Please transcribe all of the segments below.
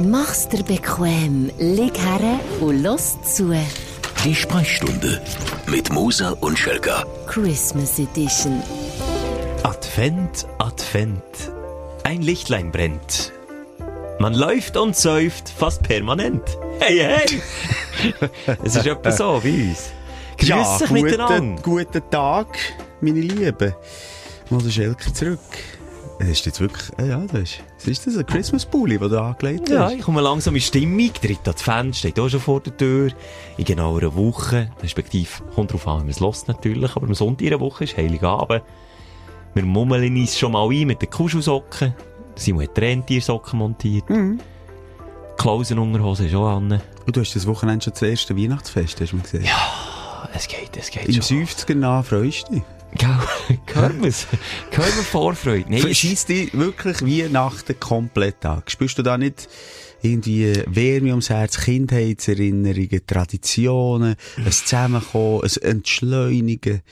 Mach's dir bequem, lieg her und los zu. Die Sprechstunde mit Musa und Schelga. Christmas Edition. Advent, Advent. Ein Lichtlein brennt. Man läuft und säuft fast permanent. Hey, hey! es ist etwa so wie uns. Grüß Ja, dich guten, miteinander. guten Tag, meine Lieben. Mal Schelke zurück. Das ist jetzt wirklich, äh, ja, das ist, ist das, ein Christmas-Pulli, den du angelegt Ja, hast? ich komme langsam in Stimmung. Der dritte Advent steht auch schon vor der Tür. In genau einer Woche, respektive, kommt drauf an, wie man es lässt natürlich, aber am Sonntag in einer Woche ist Heiligabend. Wir mummeln uns schon mal ein mit den Kuschelsocken. Simon hat Rentiersocken montiert. Mhm. Klausenunterhose ist auch an. Und du hast das Wochenende schon das erste Weihnachtsfest, hast du mir gesehen. Ja, es geht, es geht Im schon. 50er nach freust du dich. Wir es? Hören wir Vorfreude? Nein, es- Verschießt dich wirklich Weihnachten komplett an. Spürst du da nicht irgendwie Wärme ums Herz, Kindheitserinnerungen, Traditionen, ein Zusammenkommen, ein Entschleunigen?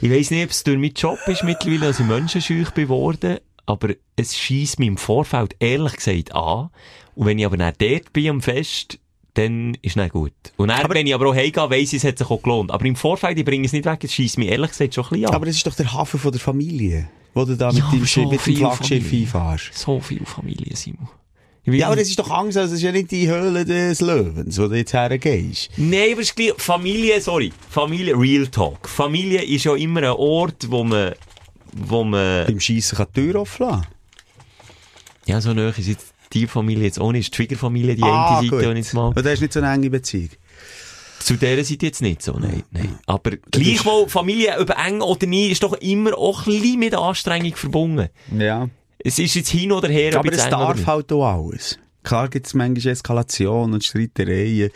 Ich weiss nicht, ob es durch meinen Job ist mittlerweile, dass ich menschenscheuch bin worden, aber es schießt mich im Vorfeld ehrlich gesagt an. Und wenn ich aber dann dort bin am Fest, dann ist es gut. Und dann, Aber- wenn ich aber auch heimgehe, weiss ich, es hat sich auch gelohnt. Aber im Vorfeld, ich bringe es nicht weg, es schießt mich ehrlich gesagt schon ein bisschen an. Aber es ist doch der Hafen von der Familie, wo du da mit Ja, dem, so mit dem viel Flaggschiff Familie. einfahrst. so viel Familie, Simon. Ja, aber das ist doch Angst, es ist ja nicht die Höhle des Löwens, wo du jetzt hergehst. Nein, aber es Familie, sorry, Familie, Real Talk. Familie ist ja immer ein Ort, wo man, wo man, Beim Schiessen kann die Tür offen lassen. ja, so nahe ist jetzt die Familie jetzt auch nicht. Die Schwiegerfamilie, die Ah, eine Seite, und jetzt mal. Und da ist nicht so eine enge Beziehung. Zu dieser Seite jetzt nicht so, nein, nein. Aber gleichwohl, Familie, über eng oder nie, ist doch immer auch ein bisschen mit Anstrengung verbunden. Ja. Es ist jetzt hin oder her, Aber es darf halt auch alles. Klar gibt es manchmal Eskalationen und Streitereien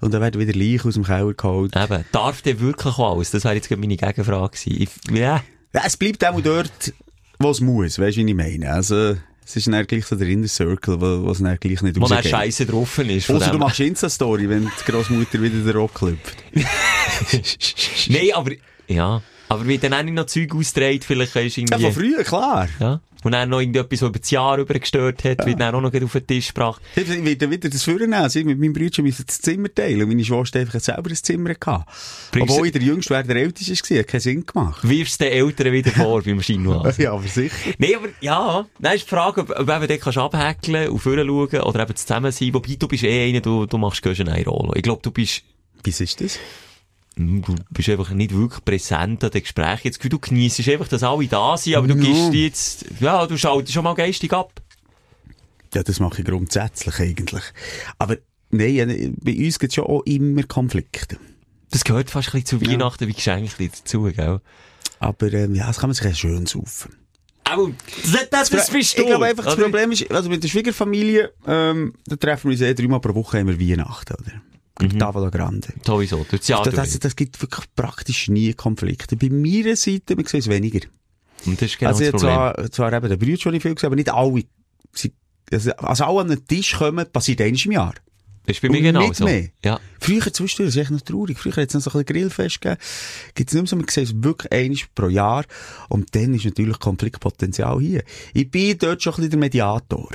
und dann werden wieder Leichen aus dem Keller geholt. Eben, darf der wirklich auch alles? Das wäre jetzt gerade meine Gegenfrage gewesen. Ich, ja. Ja, es bleibt auch dort, wo es muss, weißt du, wie ich meine? Also, es ist dann gleich so der Inner Circle, wo, wo es dann gleich nicht Wo rausgeht. Scheiße drauf ist. Außer du machst Insta-Story, wenn die Großmutter wieder den Rock klüpft. Nein, aber, ja. Aber wie dann auch noch Zeug austrägt, vielleicht ist Ja, irgendwie... von früher, klar. Ja. Und dann noch irgendetwas, was über das Jahr über gestört hat, wird dann auch noch auf den Tisch gebracht. Ich werde wieder das vornehmen. Sie mit meinem Bruder müssen das Zimmer teilen. Und meine Schwester einfach selber ein Zimmer gehabt. Bringst Obwohl du- ich der Jüngste wäre, der Älteste war, hat keinen Sinn gemacht. Wirfst den Eltern wieder vor beim Chinois. Ja, aber sicher. Nein, aber ja, dann ist die Frage, ob, ob eben kannst du abhäkeln und vorher schauen oder eben zusammen sein. Wobei, du bist eh einer, du, du machst eine Rolle. Ich glaube, du bist, Wie ist das? Du bist einfach nicht wirklich präsent an den Gesprächen. Jetzt, du genießt einfach, dass alle da sind, aber du Ja. gibst jetzt, ja, du schaltest schon mal geistig ab. Ja, das mache ich grundsätzlich eigentlich. Aber nein, ja, bei uns gibt es ja auch immer Konflikte. Das gehört fast ein bisschen zu Weihnachten wie Geschenke dazu, gell? Aber ähm, ja, das kann man sich ja schön saufen. Aber das, das bist du. Ich glaube einfach, das oder? Problem ist, also mit der Schwiegerfamilie, ähm, da treffen wir uns eh dreimal pro Woche immer Weihnachten, oder? Mhm. Tavola Grande. Sowieso, durch das Jahr Das, das, durch. das gibt wirklich praktisch nie Konflikte. Bei meiner Seite, wir sehen es weniger. Und das ist genau also das Problem. zwar, zwar eben der Brüder schon nicht viel gesehen, aber nicht alle. Sie, also, also alle an den Tisch kommen, passiert einmal im Jahr. Das ist bei mir genau so. mehr. Ja. Früher zwischendurch, das ist echt noch traurig. Früher hat es noch so ein Grillfest gegeben. Gibt es nicht mehr so, man sieht es wirklich einmal pro Jahr. Und dann ist natürlich Konfliktpotenzial hier. Ich bin dort schon ein bisschen der Mediator.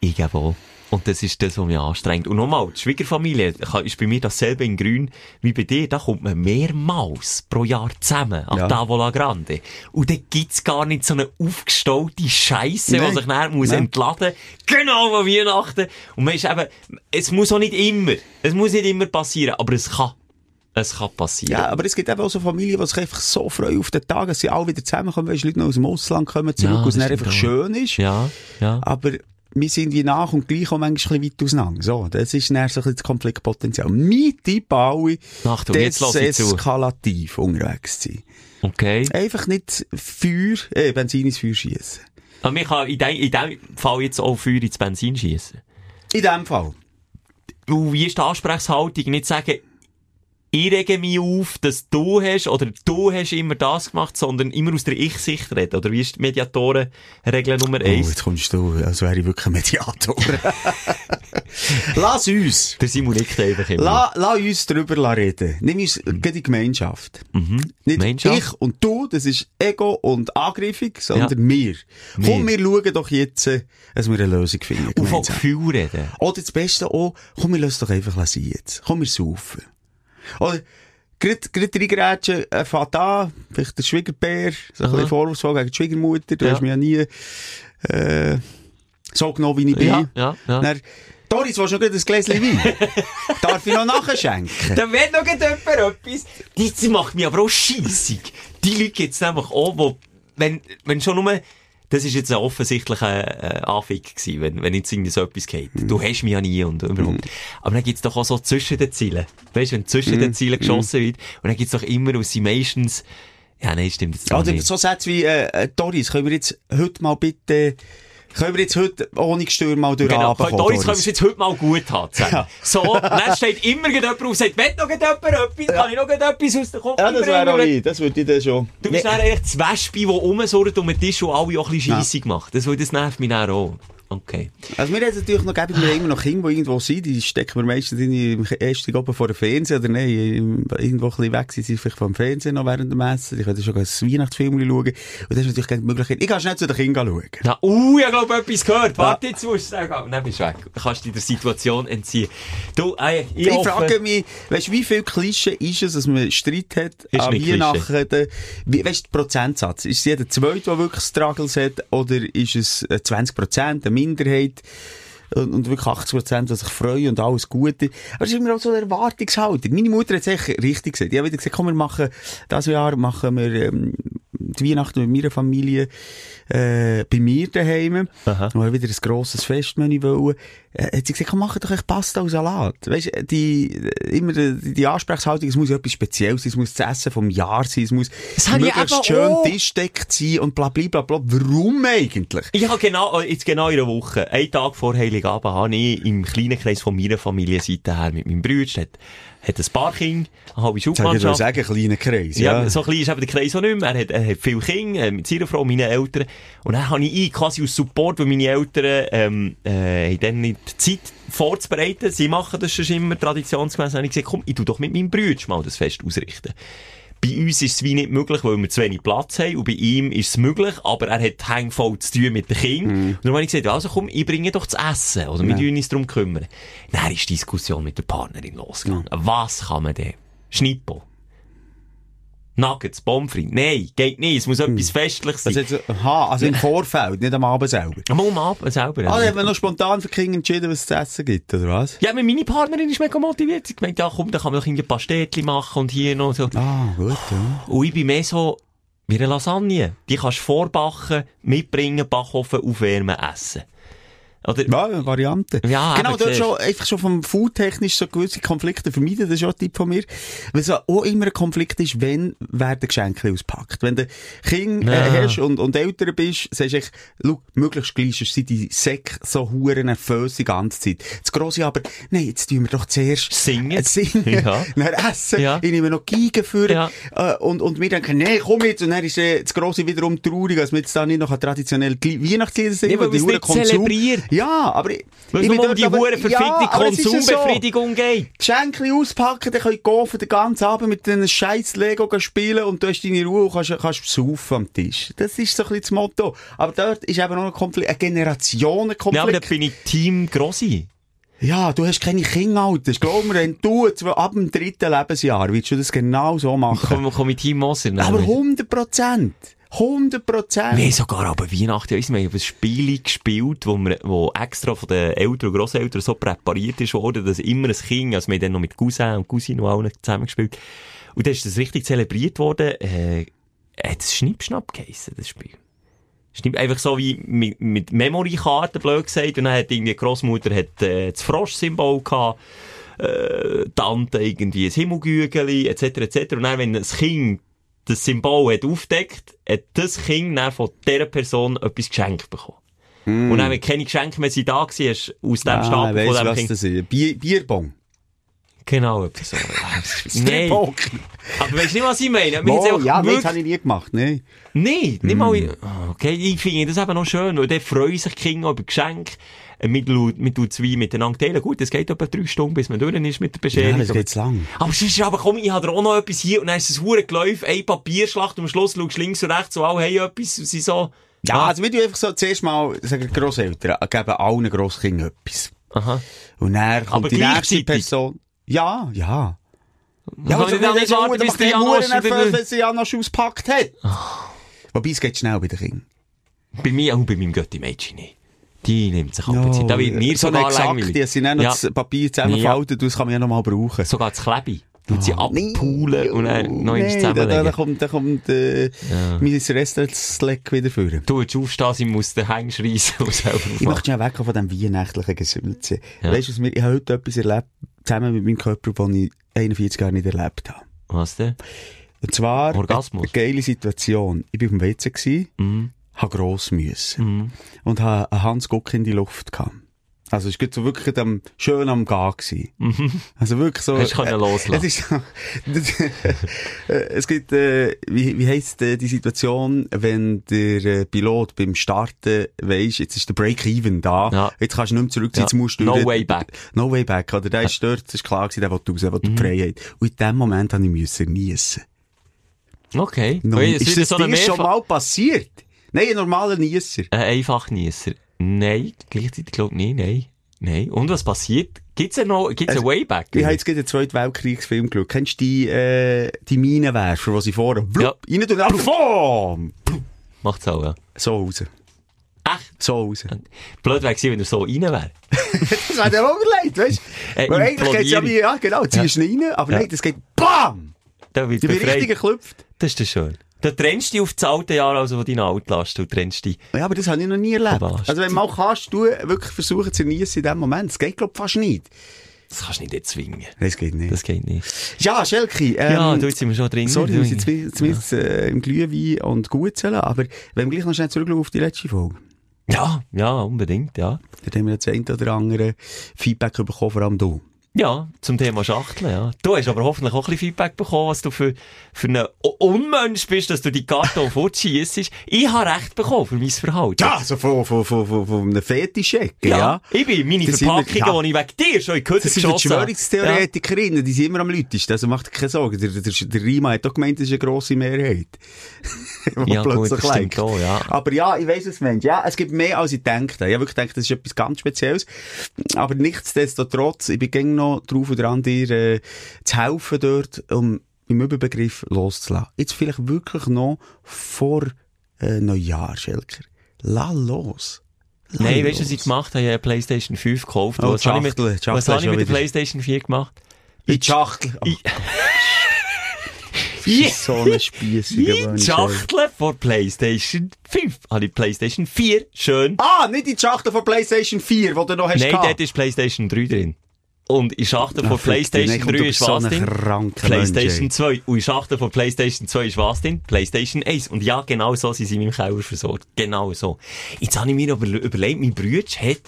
Ich gebe auch. Und das ist das, was mich anstrengt. Und nochmal, die Schwiegerfamilie ist bei mir dasselbe in Grün wie bei dir. Da kommt man mehrmals pro Jahr zusammen an Ja. Tavola Grande. Und dann gibt's gar nicht so eine aufgestaute Scheisse, die sich dann muss Nein. entladen Genau an Weihnachten. Und man ist eben, es muss auch nicht immer, es muss nicht immer passieren, aber es kann. Es kann passieren. Ja, aber es gibt eben auch so Familien, die sich einfach so freuen auf den Tag, dass sie alle wieder zusammenkommen, weil Leute noch aus dem Ausland kommen zurück, Ja, und es dann einfach auch. schön ist. Ja, ja. Aber wir sind wie nach und gleich auch manchmal ein bisschen weit auseinander. So, das ist dann so ein das Konfliktpotenzial. Mein Tipp alle, Achtung, jetzt ich deseskalativ unterwegs sein. Okay. Einfach nicht Feuer, äh, Benzin ins Feuer schießen. Aber man kann in dem, in dem Fall jetzt auch Feuer ins Benzin schießen. In dem Fall. Und wie ist die Ansprechhaltung? Nicht sagen, ich rege mich auf, dass du hast, oder du hast immer das gemacht, sondern immer aus der Ich-Sicht reden. Oder wie ist die Mediatorenregel Nummer Oh, eins? jetzt kommst du, als wäre ich wirklich ein Mediator. Lass uns. Der Simon nickt einfach immer. La, lass uns darüber reden. Nimm uns mm. die Gemeinschaft. Mhm. Nicht Gemeinschaft? ich und du, das ist Ego und Angriffung, sondern Ja. wir. Wir. Komm, wir schauen doch jetzt, äh, dass wir eine Lösung finden. Gemeinsam. Gefühl reden. Oder das Beste auch, komm, wir lassen doch einfach sein jetzt. Komm, wir saufen. Oder, gerade, gerade reingrätschen, er fährt an, vielleicht der Schwiegerbär, so ein bisschen vorwurfsvoll gegen die Schwiegermutter, du Ja. hast mich ja nie, äh, so genommen, wie ich bin. Ja, ja, ja. Dann, Doris, willst du noch ein Gläschen Wein? Darf ich noch nachschenken? Da wird noch jemand etwas. Das macht mich aber auch scheissig. Die Leute gibt's nämlich auch, wo, wenn, wenn schon nur, das ist jetzt ein offensichtlicher äh, Anfick gewesen, wenn, wenn jetzt irgendwie so etwas geht. Du hast mich ja nie und überhaupt. Aber dann gibt's doch auch so zwischen den Zielen. Weißt du, wenn zwischen den Zielen geschossen wird, und dann gibt's doch immer, und sie meistens, ja, nein, stimmt jetzt Oder nicht. so Sätze wie, äh, äh, Doris, können wir jetzt heute mal bitte, können wir jetzt heute ohne Gestür mal durch Genau, Abend kommen, Doris können wir es jetzt heute mal gut haben. Ja. So, dann steht immer jemand und sagt, will noch jemand etwas? Kann ich noch etwas aus der Kopf Ja, das wäre auch ich, das würde ich dann schon. Du bist dann eigentlich das Wespe, das rumsurrt um den Tisch und alle auch ein bisschen scheissig macht. Das, das nervt mich dann auch. Okay. Also wir haben natürlich noch, geben wir immer noch Kinder, die irgendwo sind, die stecken wir meistens in im ersten oben vor dem Fernseher, oder nein, irgendwo ein bisschen weg sind sie vielleicht vom Fernsehen noch während dem Essen, die können schon ein Weihnachtsfilm schauen, und das ist natürlich keine Möglichkeit. Ich kann schnell zu den Kindern schauen. Na, uh, ich glaube etwas gehört. Warte, jetzt musst du sagen. Dann bist du weg. Kannst dich der Situation entziehen. Du, ey, ich, Ich, frage mich, weißt du, wie viel Klischee ist es, dass man Streit hat Ist an Weihnachten? Wie, weißt du, der Prozentsatz? Ist es jeder Zweite, der wirklich Struggles hat, oder ist es äh, 20 Prozent, eine Minderheit? Und, und wirklich 80 Prozent, die sich freuen und alles Gute. Aber es ist immer auch so eine Erwartungshaltung. Meine Mutter hat es echt richtig gesagt. Die hat wieder gesagt, komm, wir machen, dieses Jahr machen wir, ähm, die Weihnachten mit meiner Familie, äh, bei mir daheim. Und wir wieder ein grosses Festmenü wollen. Äh, hat sie gesagt, komm, mach doch echt Pasta und Salat. Weisst, du, die, äh, immer die, die Ansprechhaltung, es muss ja etwas Spezielles sein, es muss das Essen vom Jahr sein, es muss möglichst schön auch. tischdeckt sein und bla, bla, bla, bla. Warum eigentlich? Ich habe genau, jetzt genau in einer Woche, einen Tag vor Heiligabend, habe ich im kleinen Kreis von meiner Familienseite her mit meinem Bruder, hat, ein paar Kinder, eine halbe hätte ich Schulmannschaft. sagen, kleiner Kreis, Ja, ja. so klein ist eben der Kreis auch nicht mehr. Er hat, er hat viele Kinder, äh, mit seiner Frau, meinen Eltern. Und dann habe ich ihn quasi aus Support, weil meine Eltern, ähm, äh, dann nicht die Zeit vorzubereiten. Sie machen das schon immer traditionsgemäß. Dann habe ich gesagt, komm, ich tu doch mit meinem Bruder mal das Fest ausrichten. Bei uns ist es wie nicht möglich, weil wir zu wenig Platz haben. Und bei ihm ist es möglich, aber er hat hängvoll zu tun mit den Kindern. Und dann habe ich gesagt, also komm, ich bringe doch das Essen. Oder wir tun uns darum kümmern. Dann ist die Diskussion mit der Partnerin losgegangen. Was kann man denn? Schnippo. Nuggets, frites. Nein, geht nicht. Es muss etwas Festliches sein. Also, jetzt, aha, also im Vorfeld, nicht am Abend selber. Am Abend selber. Ah, dann hat man noch spontan für Kinder entschieden, was es zu essen gibt, oder was? ja, meine Partnerin ist mega motiviert. Sie gemeint, ja komm, da kann man doch irgendwie ein paar Städtchen machen und hier noch so. Ah, gut, ja. Und ich bin mehr so, wie eine Lasagne. Die kannst du vorbacken, mitbringen, Backofen, aufwärmen, essen. Oder, Ja, eine Variante. Ja, genau, dort schon, einfach schon vom Food-technisch so gewisse Konflikte vermeiden, das ist auch ein Tipp von mir. Weil es auch immer ein Konflikt ist, wenn werden Geschenke auspackt. Wenn du Kind Ja. äh, hast und, und älter bist, sagst du echt, schau, möglichst gleich sind die Säcke so hure nervös die ganze Zeit. Das Grosse aber, nein, jetzt tun wir doch zuerst Singen. äh, singen, Ja. dann essen, Ja. ich nehme noch Geigen für, Ja. äh, und, und wir denken, nee, komm jetzt, und dann ist äh, das Grosse wiederum traurig, dass wir jetzt da nicht noch traditionell Weihnachtslieder singen, Ja, weil die man es hure nicht Konsum- zelebriert. Ja, aber ich, weil es ich bin um die hure verfickte Ja, es ja so. Konsumbefriedigung geht. Geschenke auspacken, dann könnt ihr den ganzen Abend mit einem scheiß Lego spielen und du hast deine Ruhe und kannst, kannst saufen am Tisch. Das ist so ein bisschen das Motto. Aber dort ist eben auch ein Konflikt, ein Ja, aber da Generationenkonflikt. bin ich Team Grossi. Ja, du hast keine Kinder, Alter. Glaub mir, wenn du ab dem dritten Lebensjahr willst du das genau so machen. Komm, komm mit Team Moser. Aber 100 Prozent. 100 Prozent. Wir sogar aber Weihnachten, wir haben ein Spiel gespielt, wo, wir, wo extra von den Eltern und Grosseltern so präpariert ist worden, dass immer ein Kind, also wir haben dann noch mit Cousin und Cousine und allen zusammen gespielt. Und dann ist das richtig zelebriert worden, äh, hat es Schnippschnapp geheissen, das Spiel. Schnipp, einfach so wie mit, mit Memory-Karten, blöd gesagt, und dann hat irgendwie die Grossmutter hat, äh, das Frosch-Symbol gehabt, äh, Tante irgendwie ein Himmelgügeli, etc., etc. Und dann, wenn das Kind das Symbol hat aufdeckt, hat das Kind dann von dieser Person etwas geschenkt bekommen. Und dann, wenn keine Geschenke mehr sind da du aus dem ah, Stapel weiss, von dem Kind... das ist. Bier, Bierbong. Genau, etwas so. Nein. Strip-Poker. Aber weißt du nicht, was ich meine? Einfach ja, nein, wirklich- das habe ich nie gemacht, nein. Nein, nicht Mm. mal. Ah, Okay, ich finde das eben noch schön, weil dann freuen sich Kinder über Geschenke. Man tut zwei miteinander teilen. Gut, es geht etwa drei Stunden, bis man durch ist mit der Ja, Bescherung. das geht lang. aber sonst, aber komm, ich habe auch noch etwas hier und dann ist es hure geläuft, ein Papierschlacht und am Schluss schaust du links und rechts und alle haben etwas und sie so, Ja, Ah. also wir tun einfach so, zuerst mal, sagen Grosseltern, geben allen Grosskindern etwas. aha. Und dann kommt Aber die nächste? Person. Ja, ja. Ja, ich dann nicht warten, bis der Janosch wenn sie Janosch ausgepackt hat. Wobei, es geht schnell bei den Kindern. Bei mir, auch bei meinem Götti-Mädchen nicht. Die nimmt sich ab zu. Da wird mir so sogar eine exakte, langweilig. die sind dann noch Ja. das Papier zusammenfaltet, das kann man ja noch mal brauchen. Sogar das Klebi. Tut sie abpulen und dann noch eins Nee, da, da, da zusammenlegen. kommt, da kommt äh, mein Restaurant-Slack wieder vor. Du willst aufstehen, sie muss den Häng schreissen und selber Ich möchte schnell weg von diesem weihnachtlichen Gesülze. Ja. Weißt du, ich habe heute etwas erlebt, zusammen mit meinem Körper, das ich 41 Jahre nicht erlebt habe. Was denn? Und zwar, Orgasmus. eine geile Situation. Ich war auf dem WC, gewesen, Mhm. Habe gross müssen. Und habe einen Hans Guck in die Luft gehabt. Also, es war so wirklich am, schön am Gehen gewesen. Also wirklich so. Mhm. Hast du können loslassen. Es ist so, äh, es gibt, äh, wie, wie heisst äh, die Situation, wenn der äh, Pilot beim Starten weisst, jetzt ist der Break-Even da, Ja. jetzt kannst du nicht mehr zurück, Ja. jetzt musst du No durch- way back. No way back, oder? Der ist dort, das ist klar gewesen, der will raus, der will Mhm. die Freiheit. Und in dem Moment habe ich müssen niesen. Okay. No, es ist das so dir schon mal passiert? Nein, ein normaler Niesser. Ein Einfachniesser. Nein, gleichzeitig glaube ich nicht, nein. Nein. Und was passiert? Gibt's ja noch, gibt's Also, ein Wayback? Ich habe jetzt gerade den Zweiten Weltkriegsfilm geschaut. Kennst du die, äh, die Minenwerfer, die sie vorne Ja. rein tun? dann- Boom! Macht's auch, ja. So raus. Echt? So raus. Blöd wäre gewesen, wenn er so rein wäre. Das er auch überlegt, weißt Äh, du? Weil eigentlich geht's ja wie, ja, genau, ziehst du ihn rein, aber Ja. nein, das geht BAM! Da wird Ich bin richtig geklüpft. Das ist doch schön. Da trennst du dich auf das alte Jahr, also von deiner Altlast. Du trennst dich. Ja, aber das habe ich noch nie erlebt. Also wenn du mal kannst, du wirklich versuchen zu genießen in dem Moment. Das geht, glaub ich, fast nicht. Das kannst du nicht erzwingen. Das geht nicht. Das geht nicht. Ja, Schelke, ähm, ja, du, jetzt sind wir schon drin. Sorry, wir Du- sind zumindest, zumindest äh, im Glühwein und Gutzeln, aber wenn wir gleich noch schnell zurückschauen auf die letzte Folge. Ja, ja, unbedingt, ja. Dort haben wir jetzt ein oder andere Feedback bekommen, vor allem du. Ja, zum Thema Schachteln, ja. Du hast aber hoffentlich auch ein bisschen Feedback bekommen, was du für, für ein Unmensch bist, dass du die Karton fortschießt. Ich habe Recht bekommen für mein Verhalten. Ja, so von, von, von, von, von einem Fetischecken, ja. Ich bin meine Das sind wir- Verpackungen, die ich wegen dir schon in die Hütte Das sind die geschossen habe. Verschwörungstheoretikerinnen, die sind immer am lautesten, also macht dir keine Sorgen. Der, der, der Rima hat doch gemeint, das ist eine grosse Mehrheit. Ja, gut, plötzlich das stimmt auch, ja. Aber ja, ich weiss es, Mensch. Ja, es gibt mehr, als ich habe. Ich habe wirklich gedacht, das ist etwas ganz Spezielles. Aber nichtsdestotrotz, ich bin gäng noch drauf und dran, dir äh, zu helfen dort, um im Überbegriff loszulassen. Jetzt vielleicht wirklich noch vor äh, Neujahr, Schelker. Lass los. Lass Nein, weißt du, was ich los. gemacht habe? Ich habe eine Playstation 5 gekauft. Oh, was habe ich mit, Schachtel, was habe ich mit der wieder- Playstation 4 gemacht? In die Schachtel. Oh, so ein Spiessiger In Mensch. die ey. Schachtel von Playstation 5. Habe ich Playstation 4 schön. Ah, nicht in die Schachtel von PlayStation 4, die du noch hast Nein, dort ist Playstation 3 drin. Und in Schachtel von Playstation nein, komm, 3 du ist was drin? Playstation Mensch, 2. Und in Schachtel von Playstation 2 ist was drin? Playstation 1. Und ja, genau so sind sie in meinem Keller versorgt. Genau so. Jetzt habe ich mir aber überlegt, mein Bruder hat,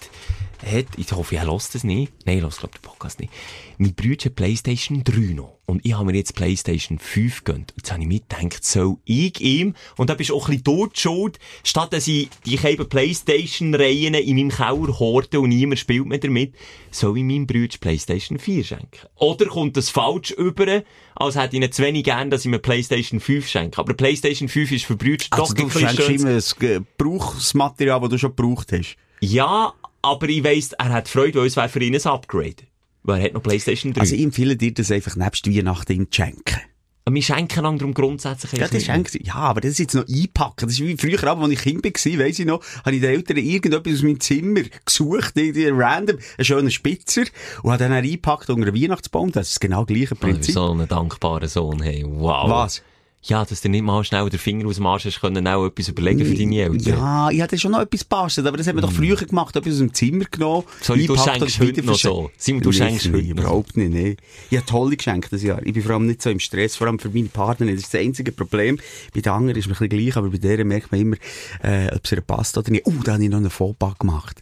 hat, ich hoffe, er hört das nicht. Nein, er hört, glaube den Podcast nicht. Mein Bruder hat Playstation 3 noch. Und ich habe mir jetzt Playstation 5 gegönnt. Jetzt habe ich mir gedacht, soll ich ihm, und da bist du auch ein bisschen schuld, statt dass ich die eben Playstation-Reihen in meinem Keller horte und niemand spielt mehr damit, soll ich meinem Bruder Playstation 4 schenken? Oder kommt das falsch über, als hätte ich ihn zu wenig gern, dass ich mir Playstation 5 schenke? Aber Playstation 5 ist für Brüder Also doch du ein bisschen schenkst schön. ihm ein Gebrauchsmaterial, das du schon gebraucht hast. Ja, aber ich weiss, er hat Freude, weil es wäre für ihn ein Upgrade. Weil er hat noch Playstation 3. Also ich empfehle dir, das einfach nebst Weihnachten ihm zu schenken. Aber wir schenken anderen grundsätzlich Ja, das schenkt, ja, aber das ist jetzt noch einpacken. Das ist wie früher, aber, als ich Kind war, weiss ich noch, habe ich den Eltern irgendetwas aus meinem Zimmer gesucht, irgendwie random, einen schönen Spitzer, und habe dann eingepackt unter einen Weihnachtsbaum. Das ist genau das gleiche Oh, Prinzip. so einen dankbaren Sohn, hey, wow. Was? Ja, dass du nicht mal schnell den Finger aus dem Arsch hast können, auch etwas überlegen für deine Eltern. Ja, ich hatte schon noch etwas bastelt, aber das haben wir doch früher gemacht, etwas aus dem Zimmer genommen. Sorry, du schenkst heute noch so. Simon, du Nicht, schenkst heute so. überhaupt nicht, nee. Ich habe tolle Geschenke das Jahr. Ich bin vor allem nicht so im Stress, vor allem für meine Partnerin. Das ist das einzige Problem. Bei den anderen ist es ein bisschen gleich, aber bei der merkt man immer, äh, ob es ihr passt oder nicht. Uh, da habe ich noch einen Fauxpas gemacht.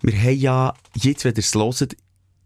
Wir haben ja, jetzt, wenn ihr es hört,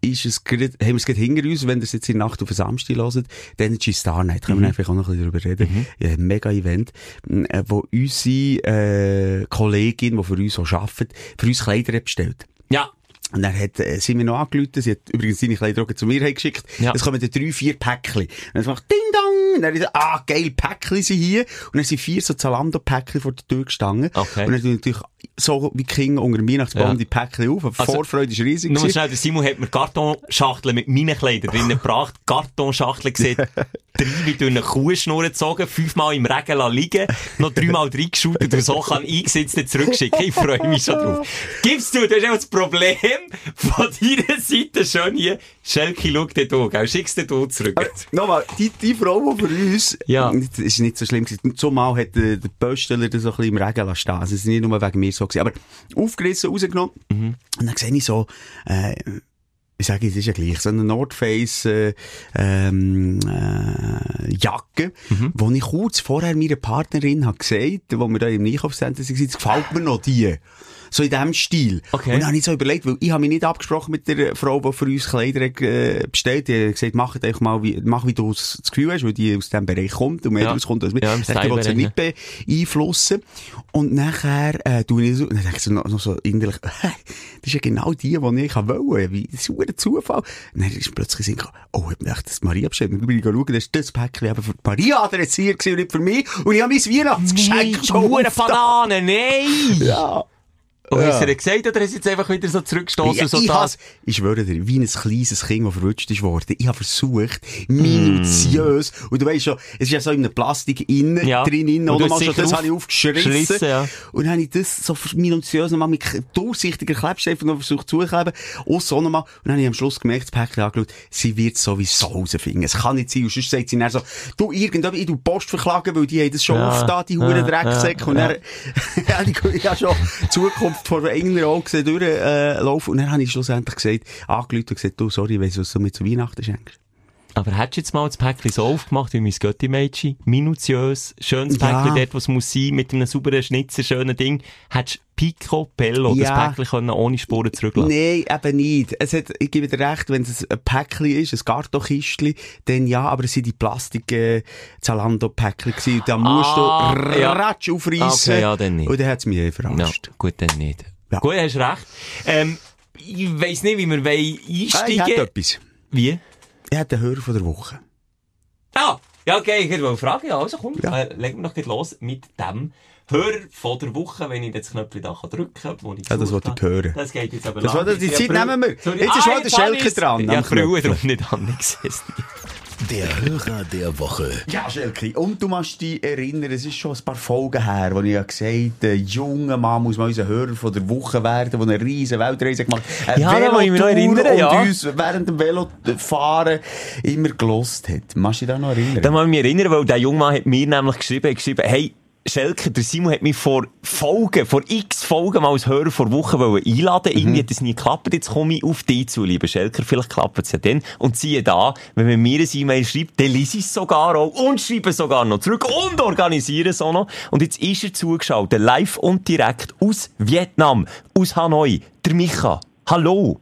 ist es grad, haben wir es gerade hinter uns, wenn ihr es jetzt in der Nacht auf den Samstag hört, die Energy Star Night, können wir einfach auch noch ein bisschen darüber reden. Ja, ein mega Event, äh, wo unsere äh, Kollegin, die für uns auch arbeitet, für uns Kleider bestellt. Ja. Und dann hat, äh, sie mir noch angerufen, sie hat übrigens seine Kleider auch zu mir geschickt. Ja. Es kommen dann drei, vier Päckchen. Und dann macht Ding Dong! Und dann ist ah, geil, Päckchen sind hier. Und dann sind vier so Zalando-Päckchen vor der Tür gestanden. Okay. Und dann tun natürlich so wie King unter dem Weihnachtsbaum Ja. die Päckchen auf. Die Also, Vorfreude ist riesig. Nur schnell, der Simon hat mir Kartonschachteln mit meinen Kleidern drinnen gebracht. Kartonschachteln gesehen, drei durch eine Kuhschnur gezogen, fünfmal im Regen liegen, noch dreimal reingeschaut und so kann eingesetzt zurückschicken. Ich freue mich schon drauf. Gibst du, das ist auch das Problem von deiner Seite schon hier. Schelke, schau dir du, gell? Schickst dir du zurück. Nochmal, die, die Frau, die für uns, Ja. ist nicht so schlimm gewesen. Zumal hat der, der Poststeller das so ein bisschen im Regen stehen. Also, es ist nicht nur wegen mir so gewesen. Aber aufgerissen, rausgenommen. Und dann sehe ich so, äh, ich sage, es ist ja gleich, so eine North Face, äh, ähm, äh, Jacke, wo ich kurz vorher meiner Partnerin habe gesagt, wo wir da im Einkaufszentrum waren, jetzt gefällt mir noch die. So in diesem Stil. Okay. Und dann habe ich so überlegt, weil ich habe mich nicht abgesprochen mit der Frau, die für uns Kleider äh, bestellt. Die hat gesagt, mach einfach mal, wie, mach wie du das Gefühl hast, weil die aus diesem Bereich kommt und mehr Ja. rauskommt als wir. Ja, Ich dachte, ich will sie nicht beeinflussen. Und nachher, äh, tu ich so, dann denke ich so, noch, noch so innerlich, das ist ja genau die, die ich wollte. Wie, das ist ein Zufall. Und dann ist plötzlich gekommen, oh, hat mir echt das Maria bestellt. Und dann bin ich schauen, das ist das Päckchen eben für Maria adressiert gewesen und nicht für mich. Und ich habe mein Weihnachtsgeschenk schon Hure aufgetan. Banane, nein! Ja. Und hast Ja. du dir gesagt, oder hast du jetzt einfach wieder so zurückgestoßen, Ja, so ich, das? ich schwöre dir, wie ein kleines Kind, das verwünscht ist worden. Ich habe versucht, minutiös, und du weißt schon, es ist ja so in einem Plastik innen, Ja. drin, innen, du mal hast schon, das habe ich aufgeschrissen. geschrissen, ja. Und dann habe ich das so minutiös nochmal mit durchsichtiger Klebstift noch versucht zuzukleben, und so nochmal, und dann habe ich am Schluss gemerkt, das Päckchen angeschaut, sie wird sowieso rausfinden. Es kann nicht sein, und sonst sagt sie dann so, du, irgendwann, ich tu Post verklagen, weil die haben das schon Ja, aufgetan, die ja, Huren Drecksäcke, und dann, ja, ich, habe schon die Zukunft vor eigenen Augen durchlaufen. Äh, laufen. und dann habe ich schlussendlich gesagt, angerufen und gesagt, du, sorry, weiss, was du mir zu Weihnachten schenkst. Aber hättest du jetzt mal das Päckchen so aufgemacht wie mein Götti-Mädchen? Minutiös, schönes Ja. Päckchen dort, wo es muss sein, mit einem sauberen Schnitzer, schönen Ding. Hättest Pico Bello Ja. das Päckchen können ohne Spuren zurücklassen Nein, eben nicht. Es hat, ich gebe dir recht, wenn es ein Päckchen ist, ein Kartonkistchen, dann ja, aber es sind die Plastik, äh, Zalando-Päckchen gewesen. Da musst Ah, du ja. ratsch aufreißen. Okay, ja, dann nicht. Und dann hat es mich eh Ja, verarscht. gut, dann nicht. Ja. Gut, hast recht. Ähm, ich weiss nicht, wie wir wollen Äh, ich einsteigen hätte etwas. Wie? Ich hätte den Hörer von der Woche. Ah, ja, okay, ich wollte fragen. Ja, also komm, Ja. äh, legen wir doch gleich los mit dem Hörer von der Woche, wenn ich das Knöpfchen da kann drücken kann, wo ich Ja, das wollte ich hören. Das geht jetzt aber Das lang. die Zeit nehmen wir. Sorry. Jetzt ist Ah, schon der Schelke dran, Ja, früher darum nicht an. Der Hörer der Woche. Ja, Schelke, und du musst dich erinnern, es ist schon ein paar Folgen her, wo ich ja gesagt habe, der junge Mann muss mal unser Hörer von der Woche werden, der eine riesen Weltreise gemacht hat. Eine Ja, da muss ich mich noch Velotour erinnern, ja. Und uns während dem Velofahren immer gelost hat. Machst du dich da noch erinnern? Da muss ich mich erinnern, weil der junge Mann hat mir nämlich geschrieben, hat geschrieben, hey, Schelke, der Simon hat mich vor Folgen, vor x Folgen mal als Hörer vor Wochen wollen einladen. Mhm. Irgendwie hat das nie geklappt. Jetzt komme ich auf dich zu, lieber Schelker. Vielleicht klappt es ja dann. Und siehe da, wenn man mir ein E-Mail schreibt, dann lese ich es sogar auch und schreibe es sogar noch zurück und organisiere es auch noch. Und jetzt ist er zugeschaltet, live und direkt aus Vietnam, aus Hanoi. Der Micha. Hallo.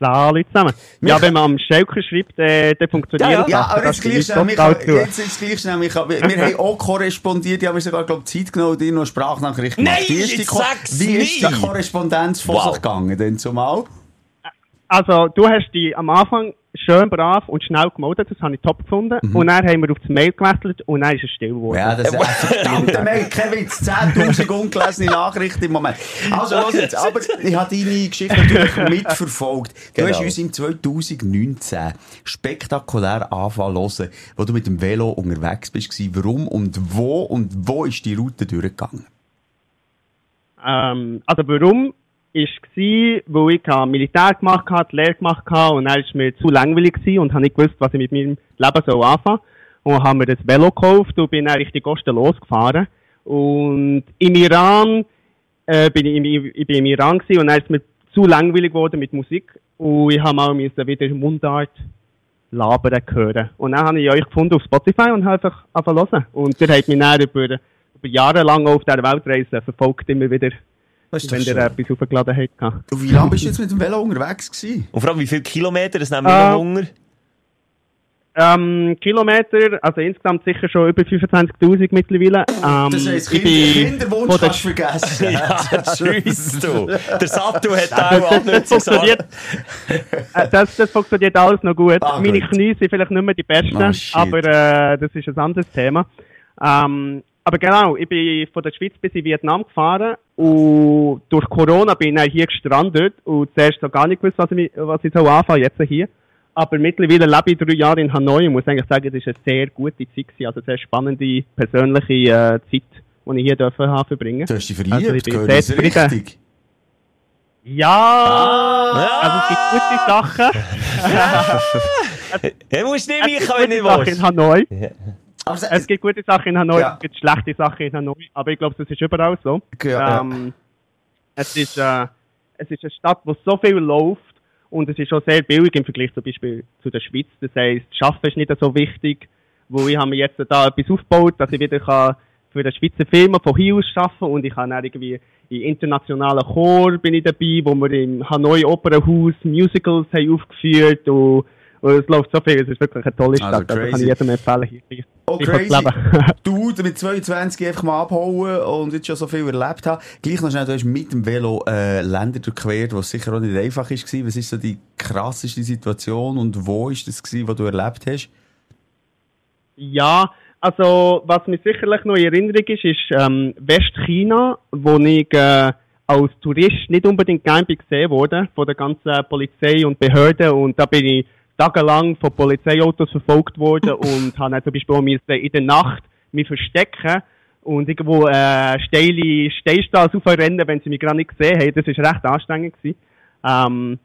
Salut zusammen. Micha- Ja, wenn man am Schelker schreibt, äh, dann funktioniert Ja, das. Ja, aber Das jetzt gleich ist schnell, jetzt gleich schnell, Micha. Wir, wir haben auch korrespondiert, ich habe mir sogar, glaube ich, Zeit genommen und dir noch eine Sprachnachricht gemacht. Nein, Wie ist die Ko- Wie ist die. Korrespondenz von Wow. sich gegangen, denn zumal? Also, du hast dich am Anfang schön brav und schnell gemeldet, das habe ich top gefunden. Und dann haben wir auf das Mail gewechselt und dann ist es still geworden. Ja, das ist verdammte Mail. Kein Witz. 10.000 ungelesene Nachrichten im Moment. Also, los jetzt. Aber ich habe deine Geschichte natürlich mitverfolgt. Du Genau. hast uns im 2019 spektakulär anfangen hören, wo du mit dem Velo unterwegs bist. Warum und wo und wo ist die Route durchgegangen? Ähm, also warum ist gsi, weil ich Militär gemacht habe, Lehre gemacht habe und dann ist mir zu langweilig gsi und habe nicht gewusst, was ich mit meinem Leben soll anfangen. Und habe mir das Velo gekauft und bin dann richtig Osten losgefahren. Und im Iran äh, bin ich, im, ich bin im Iran gsi und dann ist mir zu langweilig geworden mit Musik und ich habe mal müssen wieder Mundart labern hören. Und dann habe ich euch gefunden auf Spotify und habe einfach angefangen zu hören. Und ihr habt mich dann über, über Jahre lang auf dieser Weltreise verfolgt, immer wieder wenn ihr etwas aufgeladen habt. Und wie lange bist du jetzt mit dem Velo unterwegs gewesen? Und vor allem, wie viele Kilometer, das nehmen wir Ah. noch Hunger. Ähm, Kilometer, also insgesamt sicher schon über 25.000 mittlerweile. Ähm, Das heisst, ich Kinder, bin Kinderwunsch der kannst du vergessen. Ja, tschüss, du. Der Sattel hat das, auch das, das, äh, das, das funktioniert alles noch gut. Ah, Meine gut. Knie sind vielleicht nicht mehr die besten, shit. aber äh, das ist ein anderes Thema. Ähm, aber genau, ich bin von der Schweiz bis in Vietnam gefahren und durch Corona bin ich hier gestrandet und zuerst noch gar nicht gewusst, was ich, was ich so anfange jetzt hier. Aber mittlerweile lebe ich drei Jahre in Hanoi und muss eigentlich sagen, das war eine sehr gute Zeit, gewesen, also eine sehr spannende persönliche äh, Zeit, die ich hier dürfen verbringen. Du hast dich verliebt, Also ich bin sehr das zufrieden. richtig? Ja, also es gibt gute Sachen. Er muss nicht mich, ich Sachen in. Hanoi. Aber Es gibt gute Sachen in Hanoi, Ja. es gibt schlechte Sachen in Hanoi, aber ich glaube, das ist überall so. Ja, ähm, es, ist, äh, es ist eine Stadt, wo so viel läuft und es ist auch sehr billig im Vergleich zum Beispiel zu der Schweiz. Das heisst, das Arbeiten ist nicht so wichtig, wo ich habe mir jetzt da etwas aufgebaut, dass ich wieder kann für eine Schweizer Firma von hier aus arbeiten und ich kann dann irgendwie in internationalen Chor bin ich dabei, wo wir im Hanoi Opernhaus Musicals haben aufgeführt und, und es läuft so viel, es ist wirklich eine tolle Stadt, Also also, kann crazy. ich jedem empfehlen, hier, hier, Oh, crazy. Du, mit 22 einfach mal abhauen und jetzt schon so viel erlebt haben. Gleich noch schnell, du hast mit dem Velo äh, Länder durchquert, was sicher auch nicht einfach ist. gewesen. Was ist so die krasseste Situation und wo ist das gewesen, was du erlebt hast? Ja, also was mir sicherlich noch in Erinnerung ist, ist ähm, Westchina, wo ich äh, als Tourist nicht unbedingt gern bin gesehen wurde von der ganzen Polizei und Behörden und da bin ich tagelang von Polizeiautos verfolgt worden und habe zum Beispiel auch in der Nacht mich verstecken und irgendwo äh, steile Steinstraße aufrennen, wenn sie mich gerade nicht gesehen haben. Das ist recht anstrengend gewesen. Ähm,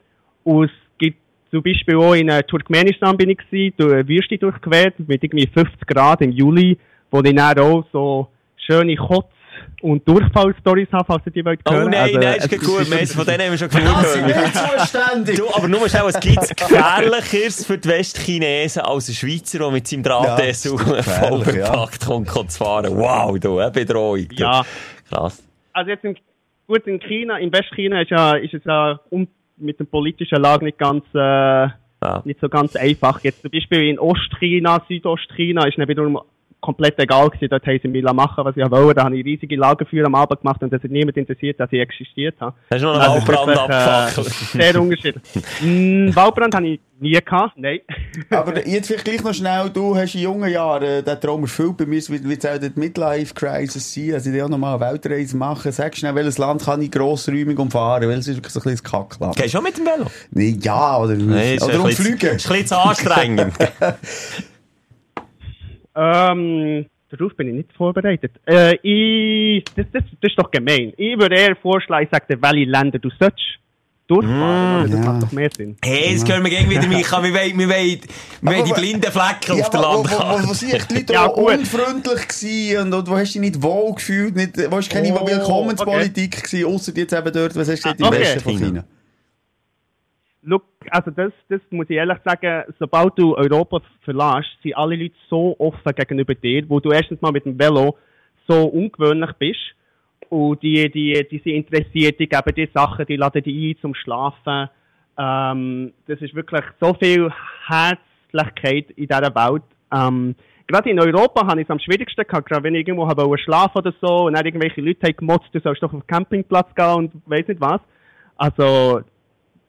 und es gibt zum Beispiel auch in äh, Turkmenistan bin ich gewesen, durch eine Wüste durchquert, mit irgendwie 50 Grad im Juli, wo ich dann auch so schöne Kotz- und Durchfallstories habe, falls ihr die wollt Oh hören. nein, Also, nein, es ist gut. Meistens von denen haben wir schon genug Das sind gehört. wir zuständig! Du, aber nur schnell, es gibt gefährlicheres für die Westchinesen als ein Schweizer, der mit seinem Ja, das ist voll gefährlich, ja. kommt zu fahren. Wow, du, eine Bedrohung. Du. Ja. Krass. also jetzt in, gut in China, in Westchina ist, ja, ist es ja um, mit der politischen Lage nicht ganz, äh, Ja. nicht so ganz einfach. Jetzt zum Beispiel in Ostchina, Südostchina ist dann wiederum komplett egal gewesen. Dort haben sie mich machen, was ich wollte. Da habe ich riesige Lagerfeuer am Abend gemacht und es hat niemand interessiert, dass ich existiert habe. Hast du noch einen Also Waldbrand äh, abgefackelt? Sehr unterschiedlich. mm, Waldbrand habe ich nie gehabt, nein. Aber jetzt vielleicht gleich noch schnell, du hast in jungen Jahren äh, den Traum erfüllt, bei mir wird es auch die Midlife-Crisis sein, also ich auch noch mal eine Weltreise machen. Sag schnell, welches Land kann ich grossräumig umfahren, weil es ist wirklich so ein bisschen ein Kackland. Gehst du auch mit dem Velo? Nee, ja, oder, Nein, ist oder ein bisschen- umfliegen. Ist ein bisschen zu anstrengend. Ähm, darauf bin ich nicht vorbereitet. Äh, ich, das, das, das ist doch gemein. Ich würde eher vorschlagen, ich sage welche Länder du sollst durchfahren. oder? das ja. macht doch mehr Sinn. Hey, jetzt hören wir gegen wieder. Wir wollen, wir wollen, wir wollen die blinden Flecken Ja, auf der wo, wo, wo, Landkarte. wo sind die Leute Ja, auch gut. unfreundlich gewesen und, wo hast du dich nicht wohl gefühlt, nicht, wo hast keine Oh, Willkommenspolitik gewesen, ausser jetzt eben dort, was hast du gesagt, im Ah, okay. Westen von China. Look, also das, das muss ich ehrlich sagen, sobald du Europa verlässt, sind alle Leute so offen gegenüber dir, wo du erstens mal mit dem Velo so ungewöhnlich bist. Und die, die, die sind interessiert, die geben dir Sachen, die laden dich ein zum Schlafen. Ähm, das ist wirklich so viel Herzlichkeit in dieser Welt. Ähm, gerade in Europa habe ich es am schwierigsten gehabt, gerade wenn ich irgendwo habe schlafen oder so und dann irgendwelche Leute haben gemotzt, du sollst doch auf den Campingplatz gehen und weiss nicht was. Also,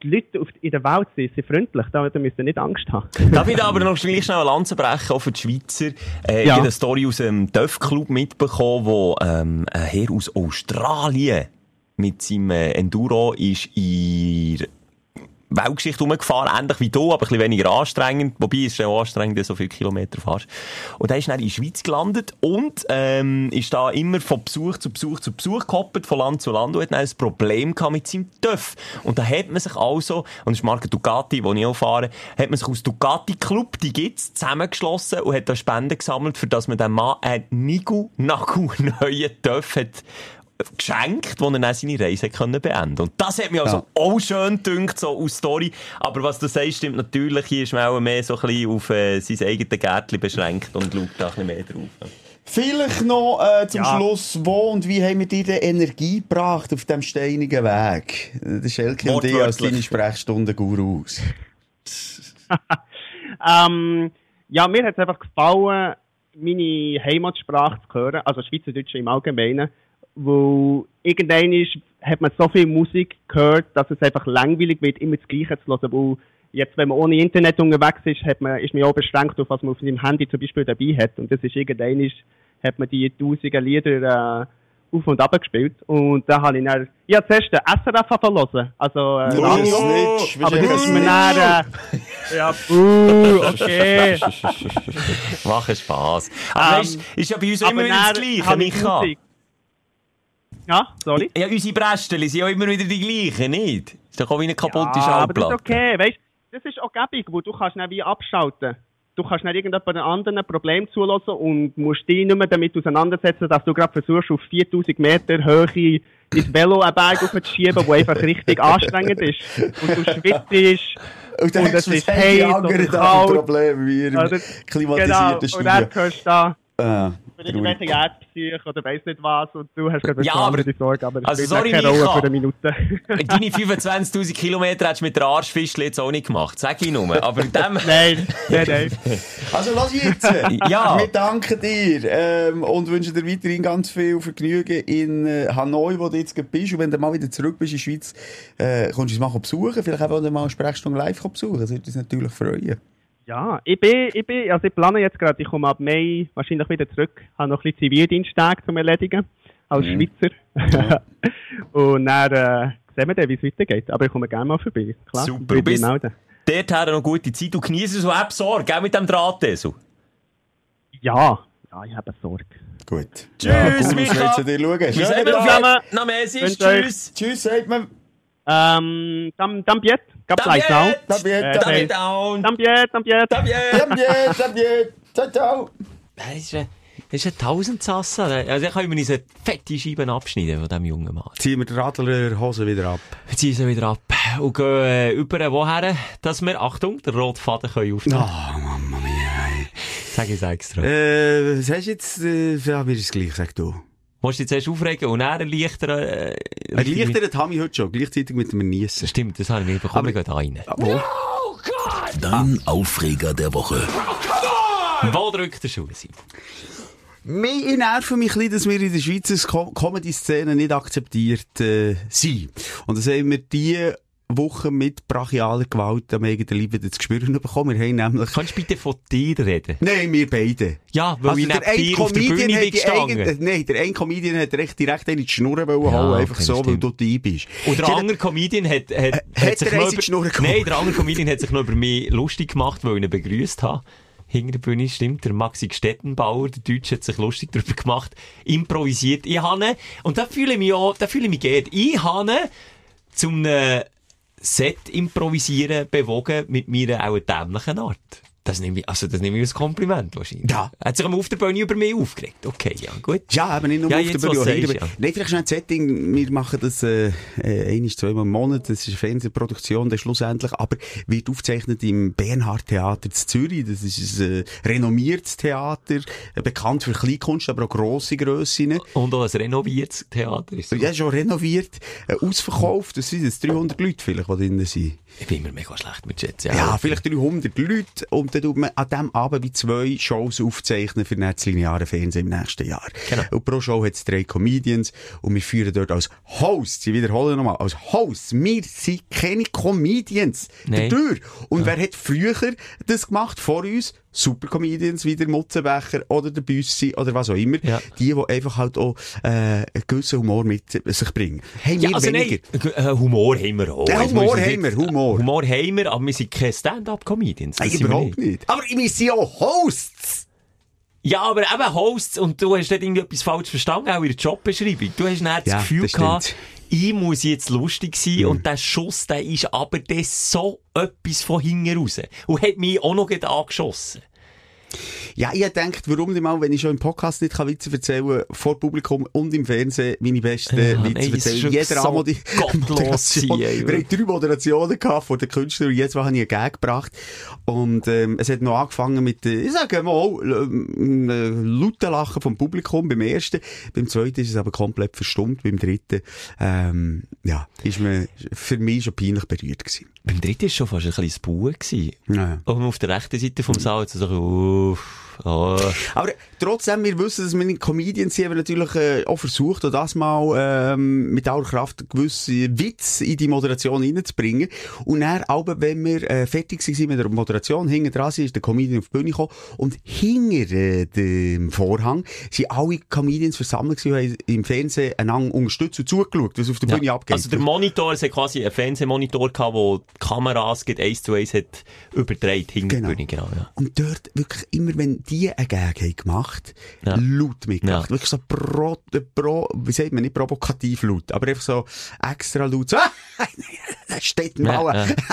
die Leute auf, in der Welt sind, sind freundlich, da, da müsst ihr nicht Angst haben. Darf ich da aber noch schnell eine Lanze brechen, auch für die Schweizer? Äh, Ich Ja. habe eine Story aus einem Dörf-Club mitbekommen, wo ähm, ein Herr aus Australien mit seinem Enduro ist in Weltgeschichte rumgefahren, ähnlich wie du, aber ein bisschen weniger anstrengend. Wobei es ist auch anstrengend, wenn du so viele Kilometer fährst. Und er ist dann in der Schweiz gelandet und ähm, ist da immer von Besuch zu Besuch zu Besuch gehoppert, von Land zu Land und hat dann ein Problem gehabt mit seinem TÜV. Und da hat man sich also, und das ist Marke Ducati, die ich auch fahre, hat man sich aus Ducati Club, die gibt's, zusammengeschlossen und hat da Spenden gesammelt, für dass man dem Mann einen Nigu Nagu neuen TÜV hat geschenkt, wo er dann seine Reise können beenden Und das hat mich also Ja. auch schön gedünkt, so aus Story. Aber was du sagst, stimmt natürlich. Hier ist man auch mehr so ein bisschen auf äh, sein eigenes Gärtchen beschränkt und schaut da ein bisschen mehr drauf. Vielleicht noch äh, zum Ja. Schluss, wo und wie haben wir dir denn Energie gebracht auf dem steinigen Weg? Der Schelke und ich als deine Sprechstunden-Gurus. Ähm, ja, mir hat es einfach gefallen, meine Heimatsprache zu hören, also Schweizerdeutsch im Allgemeinen, wo irgendwann ist, hat man so viel Musik gehört, dass es einfach langweilig wird, immer das Gleiche zu hören, weil jetzt, wenn man ohne Internet unterwegs ist, hat man, ist man ja auch beschränkt auf, was man auf seinem Handy zum Beispiel dabei hat und das ist irgendwann ist, hat man die tausenden Lieder äh, auf und ab gespielt und da habe ich dann, ja, zuerst den SRF hören, also äh, Du Radio. Snitch, Aber das ist du mir dann, äh, ja, buh, okay. Machen Spass. Aber Ähm, weißt, ist ja bei uns immer wieder das Gleiche, Micha. Musik. Ja, sorry. Ja, unsere Brästchen sind ja immer wieder die gleichen, nicht? Ist doch auch wie eine kaputte Ja, aber das ist okay, weißt das ist auch gäbig, wo du kannst nicht wie abschalten. Du kannst nicht irgendjemand anderen ein Problem zulassen und musst dich nicht mehr damit auseinandersetzen, dass du gerade versuchst, auf 4000 Meter Höhe ins Velo einen Berg aufzuschieben, wo einfach richtig anstrengend ist. Und du schwitzt. Und dann Und es ist heiß da kalt. Problem wie im Oder- klimatisierten Genau, und dann Studio. hörst du da Ah, für irgendwelche Erdpsych oder weiss nicht was und du hast gerade Ja, aber- andere Sorge, aber das also sorry, keine Rolle für eine Minute. Deine 25'000 Kilometer hättest du mit der Arschfischl jetzt auch nicht gemacht, sag ich nur. Aber in dem... nein, nein, nein. Also lass jetzt. Ja. Wir danken dir ähm, und wünschen dir weiterhin ganz viel Vergnügen in äh, Hanoi, wo du jetzt gerade bist. Und wenn du mal wieder zurück bist in die Schweiz, äh, kommst du uns mal besuchen. Vielleicht auch mal eine Sprechstunde live besuchen. Das würde uns natürlich freuen. Ja, ich bin, ich bin, also ich plane jetzt gerade, ich komme ab Mai wahrscheinlich wieder zurück, habe noch ein bisschen Zivildiensttage zum Erledigen, als Mhm. Schweizer. und dann, äh, sehen wir dann, wie es weitergeht. Aber ich komme gerne mal vorbei. Klar, Super. Bis- melden. Dort noch gute Zeit. Du genießt so App Sorge, gell, mit dem Drahtesel. Ja, ja, ich habe Sorge. Gut. Tschüss, cool, Micha. zu dir schauen. Schönen Tag. Wünsche euch- tschüss. Tschüss, sagt man. Ähm, dann, dann Dann biet, dann biet. Daviet! Daviet, Daviet. Ciao, ciao. Das ist ein, das ist ein Tausendsassa. Also, da können wir uns eine fette Scheibe abschneiden von diesem jungen Mann. Ziehen wir die Radler Hose wieder ab. Ziehen sie wieder ab und gehen äh, über woher, dass wir, Achtung, den roten Faden können aufnehmen Ah, Mama mia. Sag ich es extra. Äh, was hast du jetzt? Äh, ja, mir ist es gleich, sag du. Musst du dich zuerst aufregen und dann erleichtern? Äh, Ein Lichter habe ich heute schon, gleichzeitig mit dem Niessen. Stimmt, das habe ich mir bekommen. Wir gehen rein. Wo? Dein Aufreger der Woche. Wo drückt der Schuh sein? Mich nerven mich ein bisschen, dass wir in der Schweizer Co- Comedy-Szene nicht akzeptiert äh, sind. Und das haben wir diese Woche mit brachialer Gewalt am eigenen wieder zu spüren bekommen. Wir haben nämlich... Kannst du bitte von dir reden? Nein, wir beide. Ja, weil ich neben ein dir auf der Bühne bin gestanden. eigene- Nein, der eine Comedian hat recht direkt in die Schnur wollen Ja, hauen, einfach okay, so, weil stimmt. du die bist. Und der andere Comedian hat, hat, hat hat sich noch eins in die Schnur gehauen? Nein, der andere Comedian hat sich noch über mich lustig gemacht, weil ich ihn begrüßt habe. Hinter der Bühne stimmt, der Maxi Stettenbauer, der Deutsche, hat sich lustig darüber gemacht, improvisiert. Ich habe und da fühle ich mich auch, da fühle ich mich geehrt. Ich habe zum äh, Set improvisieren bewogen mit meiner auch dämlichen Art. Das nehme ich, also das nehme ich als Kompliment wahrscheinlich. Ja. Hat sich auf der Bühne über mich aufgeregt. Okay, ja, gut. Ja, aber nicht nur Ja, auf der Bühne. sagst, ja. Nein, vielleicht schnell ein Setting. Wir machen das äh, äh, ein, zweimal im Monat. Das ist eine Fernsehproduktion, dann schlussendlich. Aber wird aufgezeichnet im Bernhard Theater in Zürich. Das ist ein äh, renommiertes Theater. Äh, bekannt für Kleinkunst, aber auch grosse Grössen. Und auch ein renoviertes Theater. Ist so. Ja, schon renoviert. Äh, ausverkauft. Das sind jetzt 300 Leute vielleicht, die drin sind. Ich bin immer mega schlecht mit Jets. Ja, vielleicht 300 Leute. Und dann tut man an diesem Abend wie zwei Shows aufzeichnen für das lineare Fernsehen im nächsten Jahr. Genau. Und pro Show hat es drei Comedians. Und wir führen dort als Hosts, ich wiederhole nochmal, als Hosts. Wir sind keine Comedians. Nein. Dadurch. Und wer hat früher das gemacht vor uns? Super Comedians wie der Mutzenbecher oder der Büssi oder was auch immer. Ja. Die, die einfach halt auch äh, einen gewissen Humor mit sich bringen. Haben wir Ja, also weniger. nein, äh, Humor haben wir auch. Ja, Jetzt Humor haben wir, Humor. Humor haben wir, aber wir sind keine Stand-up-Comedians. Das Nein, wir überhaupt nicht. Aber wir sind auch Hosts. Ja, aber eben Hosts, und du hast dort irgendetwas falsch verstanden, auch in der Jobbeschreibung. Du hast das Ja, Gefühl das gehabt. Ich muss jetzt lustig sein, und der Schuss, der ist aber das so etwas von hinten raus. Und hat mich auch noch angeschossen. Ja, ich gedacht, warum nicht mal, wenn ich schon im Podcast nicht kann Witze erzählen vor Publikum und im Fernsehen meine besten Ja, Witze nein, erzählen. Jeder so gottlos Moderation. Wir haben drei Moderationen gehabt von den Künstlern und Mal habe ich einen Gag gebracht. Und ähm, es hat noch angefangen mit, äh, ich sage mal, ähm, äh, lauten Lachen vom Publikum beim ersten. Beim zweiten ist es aber komplett verstummt. Beim dritten, ähm, ja, ist mir für mich schon peinlich berührt gewesen. Beim dritten war schon fast ein kleines Buh. gewesen. Ja. Und auf der rechten Seite vom Saal jetzt so, to oh. Aber trotzdem, wir wissen, dass wir Comedians sind, haben wir natürlich äh, auch versucht, auch das mal ähm, mit aller Kraft gewisse Witz in die Moderation reinzubringen. Und dann, aber wenn wir äh, fertig waren mit der Moderation, hinten dran ist der Comedian auf die Bühne gekommen und hinter äh, dem Vorhang sind alle Comedians versammelt gewesen, und haben im Fernsehen einander unterstützt und zugeschaut, was auf der Bühne Ja, abgeht. Also der Monitor, es hat quasi einen Fernsehmonitor gehabt, wo die Kameras geht eins zu eins hat überdreht hinter Genau. der Bühne, genau, ja. Und dort wirklich immer, wenn die einen Gag haben gemacht, Ja. laut mitgemacht. Ja. Wirklich so pro, pro, wie sagt man, nicht provokativ laut, aber einfach so extra laut. So, da steht ein Ja, ja.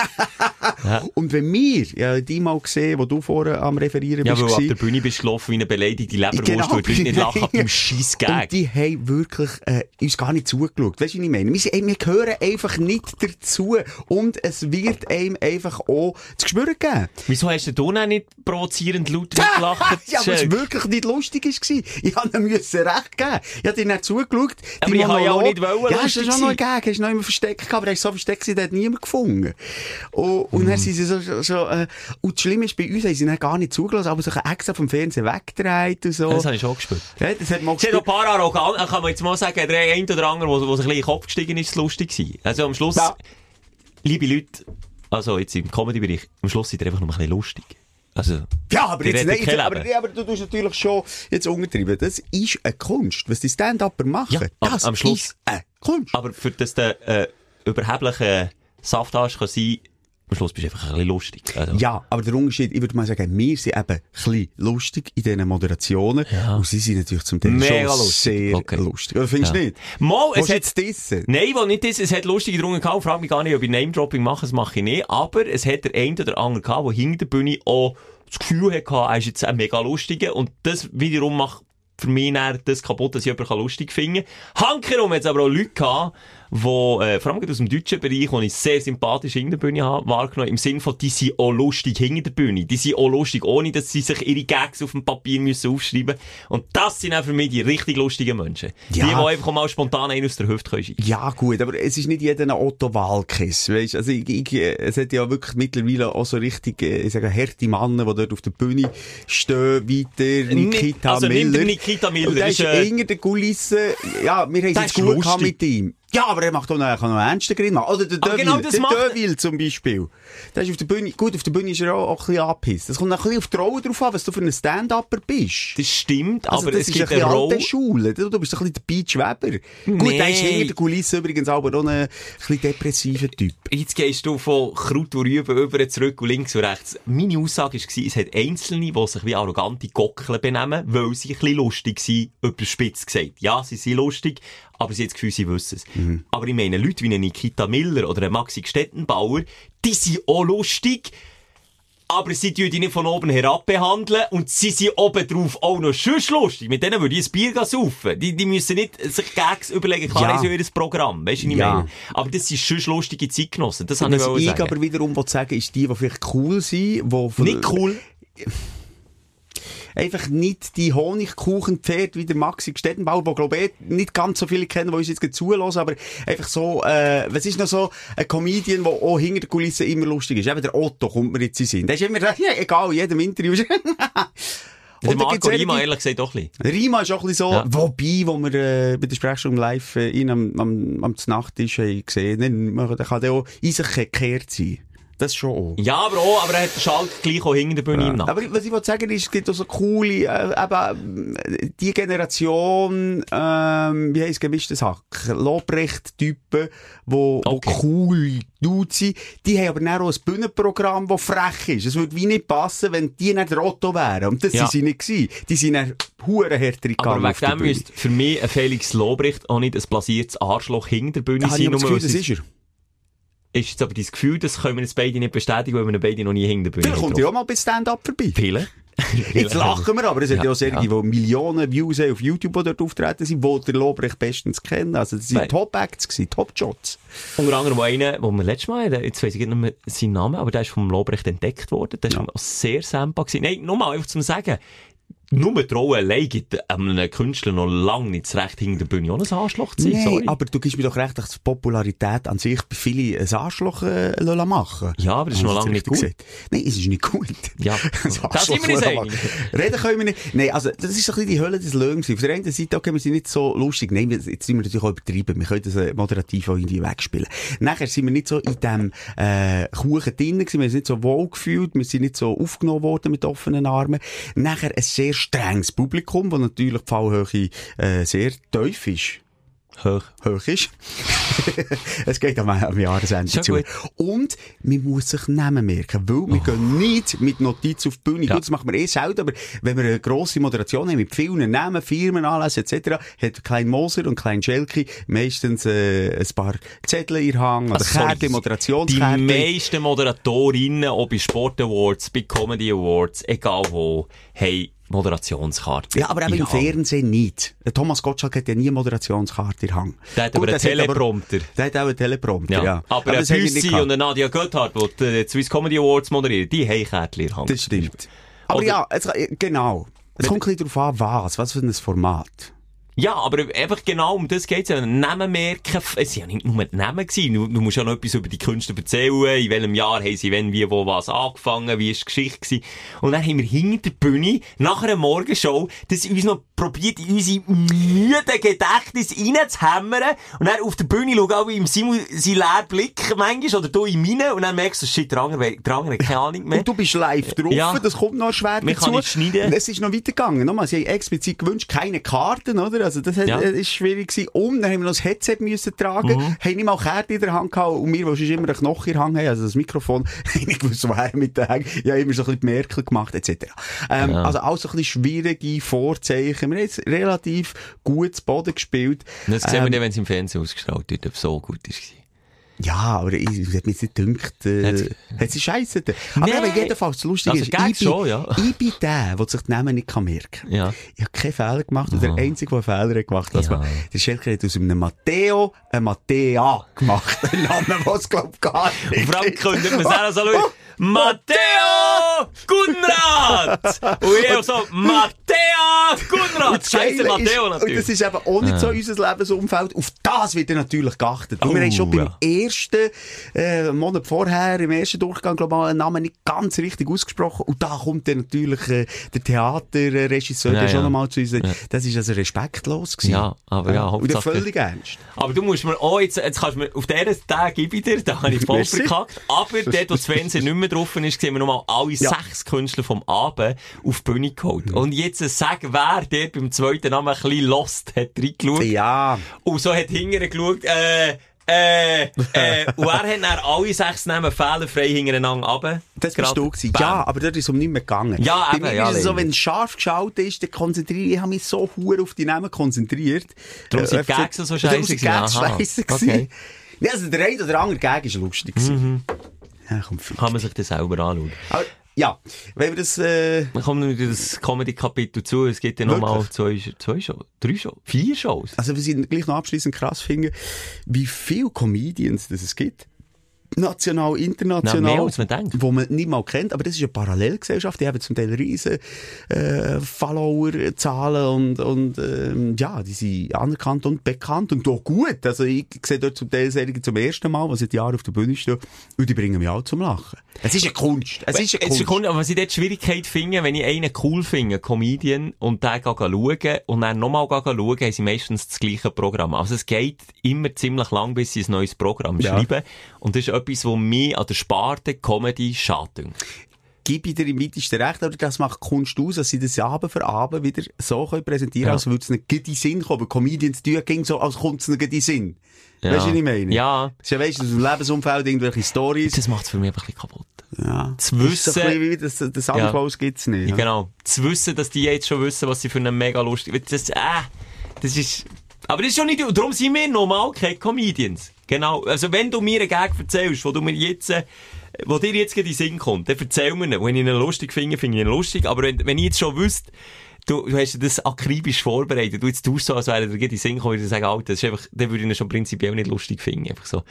Ja. Und wenn wir, ja, die mal gesehen, wo du vorher am Referieren Ja, bist, weil du gewesen, der Bühne bist gelaufen wie eine beleidigte Leberwurst, Genau, du würdest nicht lachen ab dem scheiß und die haben wirklich äh, uns gar nicht zugeschaut. Weißt du, was ich meine? Wir, sind, wir gehören einfach nicht dazu. Und es wird einem einfach auch zu spüren geben. Wieso hast du da nicht provozierend laut gelacht? ja, weil es Jack? wirklich nicht lustig war. Ich habe ihm recht geben. Ich habe dir nicht zugeschaut. Aber ich habe ja auch nicht wollen Ja, hast du schon noch gegeben. Hast du noch immer versteckt gehabt, aber er ist so versteckt, der hat niemand gefunden. Und, und Mhm. dann sind sie so, so, so äh, und das Schlimme ist, bei uns haben sie dann gar nicht zugelassen, aber sich extra vom Fernsehen weggedreht und so. Das habe ich schon gespürt. ja, das hat man Es hat noch ein paar arrogant, kann man jetzt mal sagen, der eine oder andere, wo, wo sich ein bisschen in den Kopf gestiegen ist, lustig gewesen. Also am Schluss, Ja. liebe Leute, also jetzt im Comedy-Bereich, am Schluss seid ihr einfach noch ein bisschen lustig. Also, Ja, aber jetzt nicht, kein aber, aber du tust natürlich schon jetzt untertreiben. Das ist eine Kunst. Was die Stand-Upper machen, Ja, am- das am Schluss- ist eine Kunst. aber für das der äh, überhebliche Safthasch kann sein, am Schluss bist du einfach ein bisschen lustig. Also, Ja, aber der Unterschied, ich würde mal sagen, wir sind eben ein bisschen lustig in diesen Moderationen. Ja. Und sie sind natürlich zum Teil Mega schon lustig. sehr Okay. lustig. Oder findest du Ja. nicht? Mal, es hat- jetzt dissen? Nein, weil nicht das, es hat lustige drungen gehabt, ich frage mich gar nicht, ob ich Name-Dropping mache, das mache ich nicht, aber es hat der eine oder andere gehabt, der hinter der Bühne auch das Gefühl hatte, er ist jetzt ein mega lustiger und das wiederum macht für mich das kaputt, dass ich jemanden lustig finde. Hankerum hat es aber auch Leute gehabt, die, äh, vor allem aus dem deutschen Bereich, die ich sehr sympathisch hinter der Bühne habe, wahrgenommen, im Sinne von, die sind auch lustig hinter der Bühne. Die sind auch lustig, ohne dass sie sich ihre Gags auf dem Papier müssen aufschreiben Und das sind auch für mich die richtig lustigen Menschen. Ja. Die, die einfach mal spontan einen aus der Hüfte können schiessen. Ja, gut, aber es ist nicht jeder ein Otto Walkes, weißt? Also, ich, ich, äh, es hat ja wirklich mittlerweile auch so richtig, äh, ich sage, harte Männer, die dort auf der Bühne stehen, weiter, Nikita also Miller. den Nikita Miller, Und der ist, ist äh, hinter der Kulisse, ja, wir haben es gut mit ihm. Ja, aber er macht auch noch, er kann noch einen ernsten Grin machen. Oder der Aber Deville, genau das der macht er. Deville zum Beispiel. Der ist auf der Bühne, gut, auf der Bühne ist er auch, auch ein bisschen angepisst. Das kommt ein bisschen auf die Rolle drauf an, was du für ein Stand-Upper bist. Das stimmt, Also, aber das es ist gibt ein eine Rolle. Schule. Du, du bist ein bisschen der Beach Weber. Gut, der ist Nee. hinter der Kulisse übrigens aber auch ein bisschen depressiver Typ. Jetzt gehst du von Kraut und Rüben über zurück und links und rechts. Meine Aussage war, es hat Einzelne, die sich wie arrogante Gockeln benehmen, weil sie ein bisschen lustig sind, überspitzt gesagt. Ja, sie sind lustig, aber sie haben das Gefühl, sie wissen es. Mhm. Aber ich meine, Leute wie Nikita Miller oder Maxi Stettenbauer, die sind auch lustig, aber sie tun die nicht von oben herab behandeln und sie sind oben drauf auch noch schön lustig. Mit denen würde ich ein Bier saufen. Die, die müssen nicht sich Gags überlegen. Klar, Ja. sie ja ihr Programm. Weißt du, ich Ja. meine? Aber das sind schön lustige Zeitgenossen. Das habe ich Was ich sagen. aber wiederum will sagen, ist die, die vielleicht cool sind, die Nicht cool. Einfach nicht die Honigkuchenpferd wie der Maxi Stettenbauer, wo glaube ich nicht ganz so viele kennen, die uns jetzt zulassen, aber einfach so, äh, was ist noch so ein Comedian, der auch hinter der Kulisse immer lustig ist? Eben der Otto kommt mir jetzt in Sinn. Der ist immer, ja, egal, in jedem Interview. Der Marco Rima, ehrlich gesagt, auch ein bisschen. Rima ist auch ein bisschen so, Ja. wobei, wo wir äh, bei der Sprechstunde live äh, ihn am, am, am Nachttisch haben gesehen haben, der kann der auch in sich gekehrt sein. Das schon auch. Ja, aber auch, aber er hat den Schalk gleich auch hinter der Bühne im Nacken. Aber was ich wollte sagen ist, es gibt auch so coole, äh, eben, die Generation, ähm, wie heisst gemischtes Hack? Lobrecht-Typen, wo, Okay. wo cool Dudes sind. Die haben aber dann auch ein Bühnenprogramm, das frech ist. Es würde wie nicht passen, wenn die nicht der Otto wären. Und das Ja. sind sie nicht gewesen. Die sind dann hure härter Aber gegangen auf wegen dem müsste für mich ein Felix Lobrecht auch nicht ein blasiertes Arschloch hinter der Bühne ich sein. aber das Gefühl, das sie- ist er. Ist jetzt aber dein Gefühl, das können wir jetzt beide nicht bestätigen, weil wir beide noch nie hinter der Bühne Vielleicht kommt ja auch mal bei Stand-Up vorbei. Viele. Jetzt lachen wir, aber es hat ja Ja, auch solche, ja. die Millionen Views auf YouTube, die dort auftreten sind, die der Lobrecht bestens kennen. Also, das sind Top-Acts Top-Shots. Unter anderem einer, wo wir letztes Mal, jetzt weiss ich nicht mehr seinen Namen, aber der ist vom Lobrecht entdeckt worden. Der Ja. auch sehr gewesen. Nein, nur mal einfach zum Sagen. Nur Rolle allein gibt einem Künstler noch lange nicht das Recht, hinter der Bühne auch ein Arschloch zu sein. Sorry. aber du gibst mir doch recht, dass die Popularität an sich bei vielen ein Arschloch äh, machen Ja, aber das ist noch lange nicht richtig gesagt? Nein, es ist nicht gut. Ja, Das da sind wir Arschloch einig. Reden können wir nicht. Nein, also, das ist ein bisschen die Hölle des Löwens. Auf der einen Seite, okay, wir sind nicht so lustig. Nein, jetzt sind wir natürlich auch übertrieben. Wir können das äh, moderativ auch irgendwie wegspielen. Nachher sind wir nicht so in dem, äh, Kuchen drin gewesen. Wir sind nicht so wohl gefühlt. Wir sind nicht so aufgenommen worden mit offenen Armen. Nachher ein sehr strenges Publikum, wo natürlich die Fallhöhe, äh, sehr tief ist Hoch. hoch ist. es geht am, am Jahresende zu. gut. Und man muss sich Namen merken, weil wir gehen nicht mit Notizen auf die Bühne. Ja. Gut, das machen wir eh selten, aber wenn wir eine grosse Moderation haben mit vielen Namen, Firmen, Anlässen etc., hat Klein Moser und Klein Schelke meistens äh, ein paar Zettel in Hang oder Also, sorry, Kärtchen, Die meisten Moderatorinnen, auch bei Sport Awards, bei Comedy Awards, egal wo, haben Moderationskarten. Ja, aber eben im. Fernsehen nicht. Der Thomas Gottschalk hat ja nie eine Moderationskarte in Hang. Der hat aber einen Teleprompter. Der hat auch einen Teleprompter, ja. Ja. Aber, das ein Büssi und eine Nadia Göthardt, die die Swiss Comedy Awards moderieren, die haben Kärtchen in Hand. Das stimmt. Aber Oder- ja, es, genau. Es kommt ein bisschen darauf an, was. Was für ein Format. Ja, aber einfach genau um das geht's ja. Namen merken. Es waren ja nicht nur die Namen gewesen. Du, du musst ja noch etwas über die Künstler erzählen. In welchem Jahr haben sie wenn, wie, wo, was angefangen? Wie ist die Geschichte gewesen? Und dann haben wir hinter der Bühne, nach einer Morgenshow, das uns noch probiert, in unsere müde Gedächtnis reinzuhämmern. Und dann auf der Bühne schauen auch im Simon seinen leeren Blick manchmal, oder du in meinen, und dann merkst du, shit, der andere, der andere keine Ahnung mehr. Und du bist live drauf, Ja. das kommt noch schwer Man dazu. kann nicht schneiden. Es ist noch weitergegangen. Nochmal, sie haben explizit gewünscht, keine Karten, oder? Also das Ja. äh, ist schwierig gewesen. Und dann haben wir noch das Headset müssen tragen, Mhm. haben nicht mal Kärtchen in der Hand gehabt und wir, die sonst immer einen Knochen in der Hand haben, also das Mikrofon, haben nicht gewusst, woher mit den Hängen. Ja, immer so ein bisschen die Merkel gemacht, etc. Ähm, Ja. Also alles so ein bisschen schwierige Vorzeichen. Wir haben jetzt relativ gut zu Boden gespielt. Das sehen wir Ähm, dann, wenn es im Fernsehen ausgestrahlt wird, ob es so gut ist. Ja, aber ich, ich hat mir nicht gedacht, äh, hat sie scheisse. Aber Nein. eben jedenfalls, das Lustige Also ist, ich bin, schon, ja. ich bin der, der sich die Namen nicht kann merken kann. Ja. Ich habe keinen Fehler gemacht und der Einzige, der einen Fehler gemacht hat, Ja. war, der Schelker hat aus einem Matteo ein Mattea gemacht. Ein Name, was glaub ich gar nicht. Und vor allem könnte man sagen, so schauen, Matteo Gunrad! Und ich auch so, Matteo Gunrad! Scheiße, Matteo ist, Und natürlich. das ist eben auch nicht so unser Lebensumfeld. Auf das wird dann natürlich geachtet. Und wir Oh, haben schon beim ja. ersten äh, Monat vorher, im ersten Durchgang, global einen Namen nicht ganz richtig ausgesprochen. Und da kommt dann natürlich äh, der Theaterregisseur, Ja, der schon ja. nochmal zu uns. Das ist also respektlos gewesen. Ja, aber ja, Und völlig ernst. Aber du musst mir auch jetzt, jetzt kannst du mir, auf diesen Tag gebe ich dir, da habe ich voll verkackt. Aber dort, wo das Fernsehen nicht mehr drauf ist, sehen wir nochmal alle Ja. sechs Künstler vom Abend auf die Bühne geholt. Und jetzt äh, sag, wer der beim zweiten Namen ein bisschen lost hat reingeschaut. Ja. Und so hat hinterher geschaut, äh, äh, äh, und er hat dann alle sechs Namen fehlerfrei hintereinander runter. Das bist du gewesen. Ja, aber dort ist es um nichts mehr gegangen. Ja, Bei eben, mir ja, ist es so, wenn es scharf geschaut ist, dann konzentriere ich, habe mich so hure auf die Namen konzentriert. Darum sind die Gags so Darum scheisse sind die gewesen. Gags Aha. scheisse Okay. gewesen. Ja, also der eine oder andere Gag ist lustig gewesen. Ja, komm, fick. Kann man sich das selber anschauen. Aber, ja, wenn wir das, äh, Dann kommt wieder das Comedy-Kapitel zu. Es gibt ja nochmal zwei, zwei Shows, drei Shows, vier Shows. also wir sind gleich noch abschließend krass finden, wie viele Comedians das es gibt. National, international. Na, mehr als man denkt. Wo man nicht mal kennt, aber das ist eine Parallelgesellschaft, die haben zum Teil riesen, äh, Follower-Zahlen und, und, ähm, ja, die sind anerkannt und bekannt und auch gut. Also ich sehe dort zum Teil Serien zum ersten Mal, die seit Jahren auf der Bühne stehen und die bringen mich auch zum Lachen. Es ist eine Kunst. Es ist eine Kunst. kommt, aber was ich dort Schwierigkeit finde, wenn ich einen cool finde, Comedian, und den schauen, und dann nochmal schauen, haben sie meistens das gleiche Programm. Also es geht immer ziemlich lang, bis sie ein neues Programm Ja. schreiben. Und das ist etwas, was mir an der Sparte Comedy schadet. gebe ich dir im weitesten Recht, aber das macht Kunst aus, dass sie das Abend für Abend wieder so können präsentieren Ja. als würde es nicht in den Sinn kommen. Comedians tun ging so, als kommt es nicht in den Sinn. Ja. Weißt du, was ich meine? Ja. Das ist ja, weißt du, aus dem Lebensumfeld irgendwelche Stories. Das macht es für mich einfach ein bisschen kaputt. Ja. Zu Das wissen- ein bisschen wie das, das Ja. Claus gibt's nicht. Ja, genau. Zu wissen, dass die jetzt schon wissen, was sie für einen mega lustig, das, äh, das ist, aber das ist schon nicht, darum sind wir normal keine Comedians. Genau. Also, wenn du mir einen Gag erzählst, wo du mir jetzt, äh, wo dir jetzt in den Sinn kommt, dann erzähl mir ihn. Wenn ich ihn lustig finde, finde ich ihn lustig. Aber wenn, wenn ich jetzt schon wüsste, du, du hast das akribisch vorbereitet, du jetzt tust so, als wäre dir gerade in den Sinn gekommen, würde ich sagen, Alter, das ist einfach, dann würde ich ihn schon prinzipiell nicht lustig finden. Einfach so.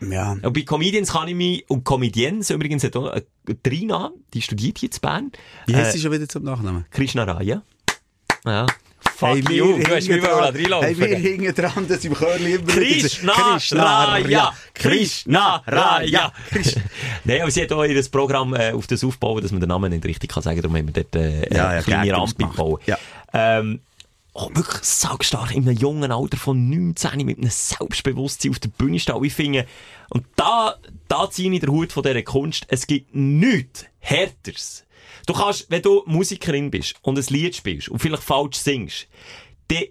Ja. Und bei Comedians kann ich mich, und Comedians übrigens hat auch eine Trina, die studiert jetzt in Bern. Wie heißt Äh, sie schon wieder zum Nachnamen? Krishna Raya. Ja. Fuck Hey, you, du hast mich reinlaufen. hey, wir hingen dran, dass im immer wieder so- Krishna Raya! Krishna Raya! Nein, aber sie hat auch ihr Programm äh, auf das aufgebaut, dass man den Namen nicht richtig kann sagen, darum haben wir dort äh, Ja, ja, eine kleine Rampe gebaut. Ja. Ähm, oh, wirklich saugstark, in einem jungen Alter von 19 mit einem Selbstbewusstsein auf der Bühne stehen. Ich finde, und da, da ziehe ich den Hut von dieser Kunst, es gibt nichts Härteres. Du kannst, wenn du Musikerin bist und ein Lied spielst und vielleicht falsch singst, dann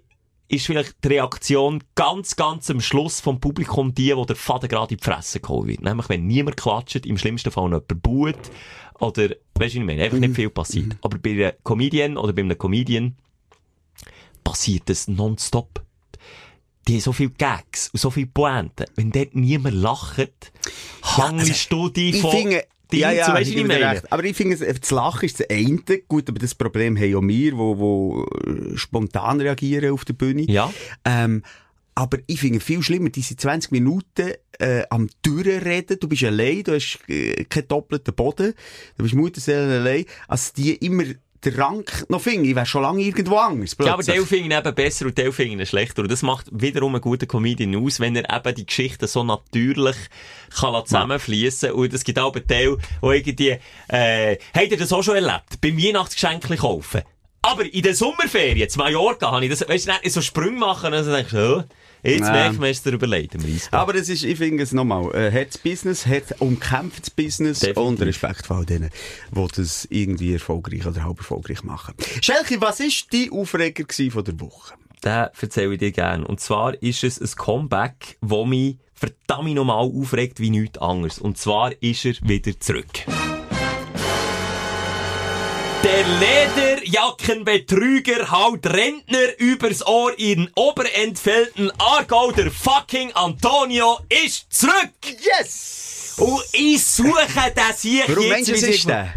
ist vielleicht die Reaktion ganz, ganz am Schluss vom Publikum die, wo der Faden gerade in die Fresse geholt wird. Nämlich, wenn niemand klatscht, im schlimmsten Fall noch jemand buht, oder, weißt du, ich meine? Einfach nicht viel passiert. Aber bei einer Comedian oder bei einem Comedian passiert das nonstop. Die haben so viele Gags und so viele Pointen. Wenn dort niemand lacht, hangelst du dich Ich von... finde, Ding ja, ja, weisst ich du, ich meine? recht. Aber ich finde, das Lachen ist das eine. Gut, aber das Problem haben ja wir, wo, wo äh, spontan reagieren auf der Bühne. Ja. Ähm, aber ich finde viel schlimmer, diese 20 Minuten äh, am Durchreden, du bist allein, du hast äh, keinen doppelten Boden, du bist Mutterseelen allein, als die immer den Rang noch finden. Ich wäre schon lange irgendwo anders. Ja, aber plötzlich. Teil finde ich eben besser und Teil finde ich schlechter. Und das macht wiederum einen guten Comedian aus, wenn er eben die Geschichten so natürlich kann zusammenfließen Und es gibt auch einen Teil, wo irgendwie, äh, habt ihr das auch schon erlebt? Beim Weihnachtsgeschenk kaufen. Aber in der Sommerferien, zu Mallorca, habe ich das, weißt du, nicht so Sprünge machen und dann denkst du, oh, jetzt merkt man, es dir überlegt, im. Aber das ist, ich finde es nochmal, äh, hartes Business, hart umkämpftes Business Definitiv. und Respekt vor all denen, die das irgendwie erfolgreich oder halb erfolgreich machen. Schelke, was war dein Aufreger von der Woche? Den erzähle ich dir gerne. Und zwar ist es ein Comeback, das mich verdammt nochmal aufregt wie nichts anderes. Und zwar ist er wieder zurück. Der Lederjackenbetrüger haut Rentner übers Ohr in Oberentfelden Aargau. Der fucking Antonio ist zurück! Yes! Und ich suche das hier Warum jetzt. meinst du, es ist der?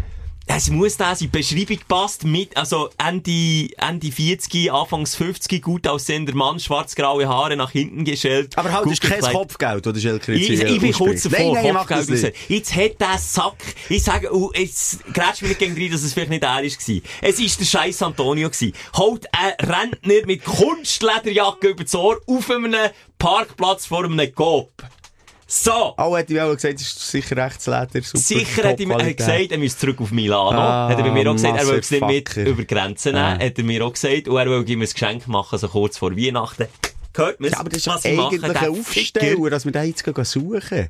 Es muss da sein. Die Beschreibung passt mit, also Ende, Ende 40, Anfangs 50, gut aussehender Mann, schwarz-graue Haare nach hinten gestellt. Aber halt, ist kein. Kopfgeld, oder Schelke Ich, ich bin kurz davor, Nein, nein, Kopfgeld. Jetzt hat der Sack, ich sage, oh, jetzt grätsch mir nicht gegen rein, dass es vielleicht nicht er war. Es ist der scheiß Antonio gewesen. Holt ein Rentner mit Kunstlederjacke über das Ohr auf einem Parkplatz vor einem Coop. So! Auch hätte ich auch gesagt, ist sicher Rechtsleder, super. Sicher hat er mir gesagt, er müsste zurück auf Milano. Ah, hat er bei mir auch gesagt, er will es nicht mit über Grenzen nehmen. Ah. Hat er mir auch gesagt. Und er will ihm ein Geschenk machen, so kurz vor Weihnachten. Hört man's, Ja, aber das ist was ich eigentlich ein. Aufsteller, dass wir da jetzt gehen suchen.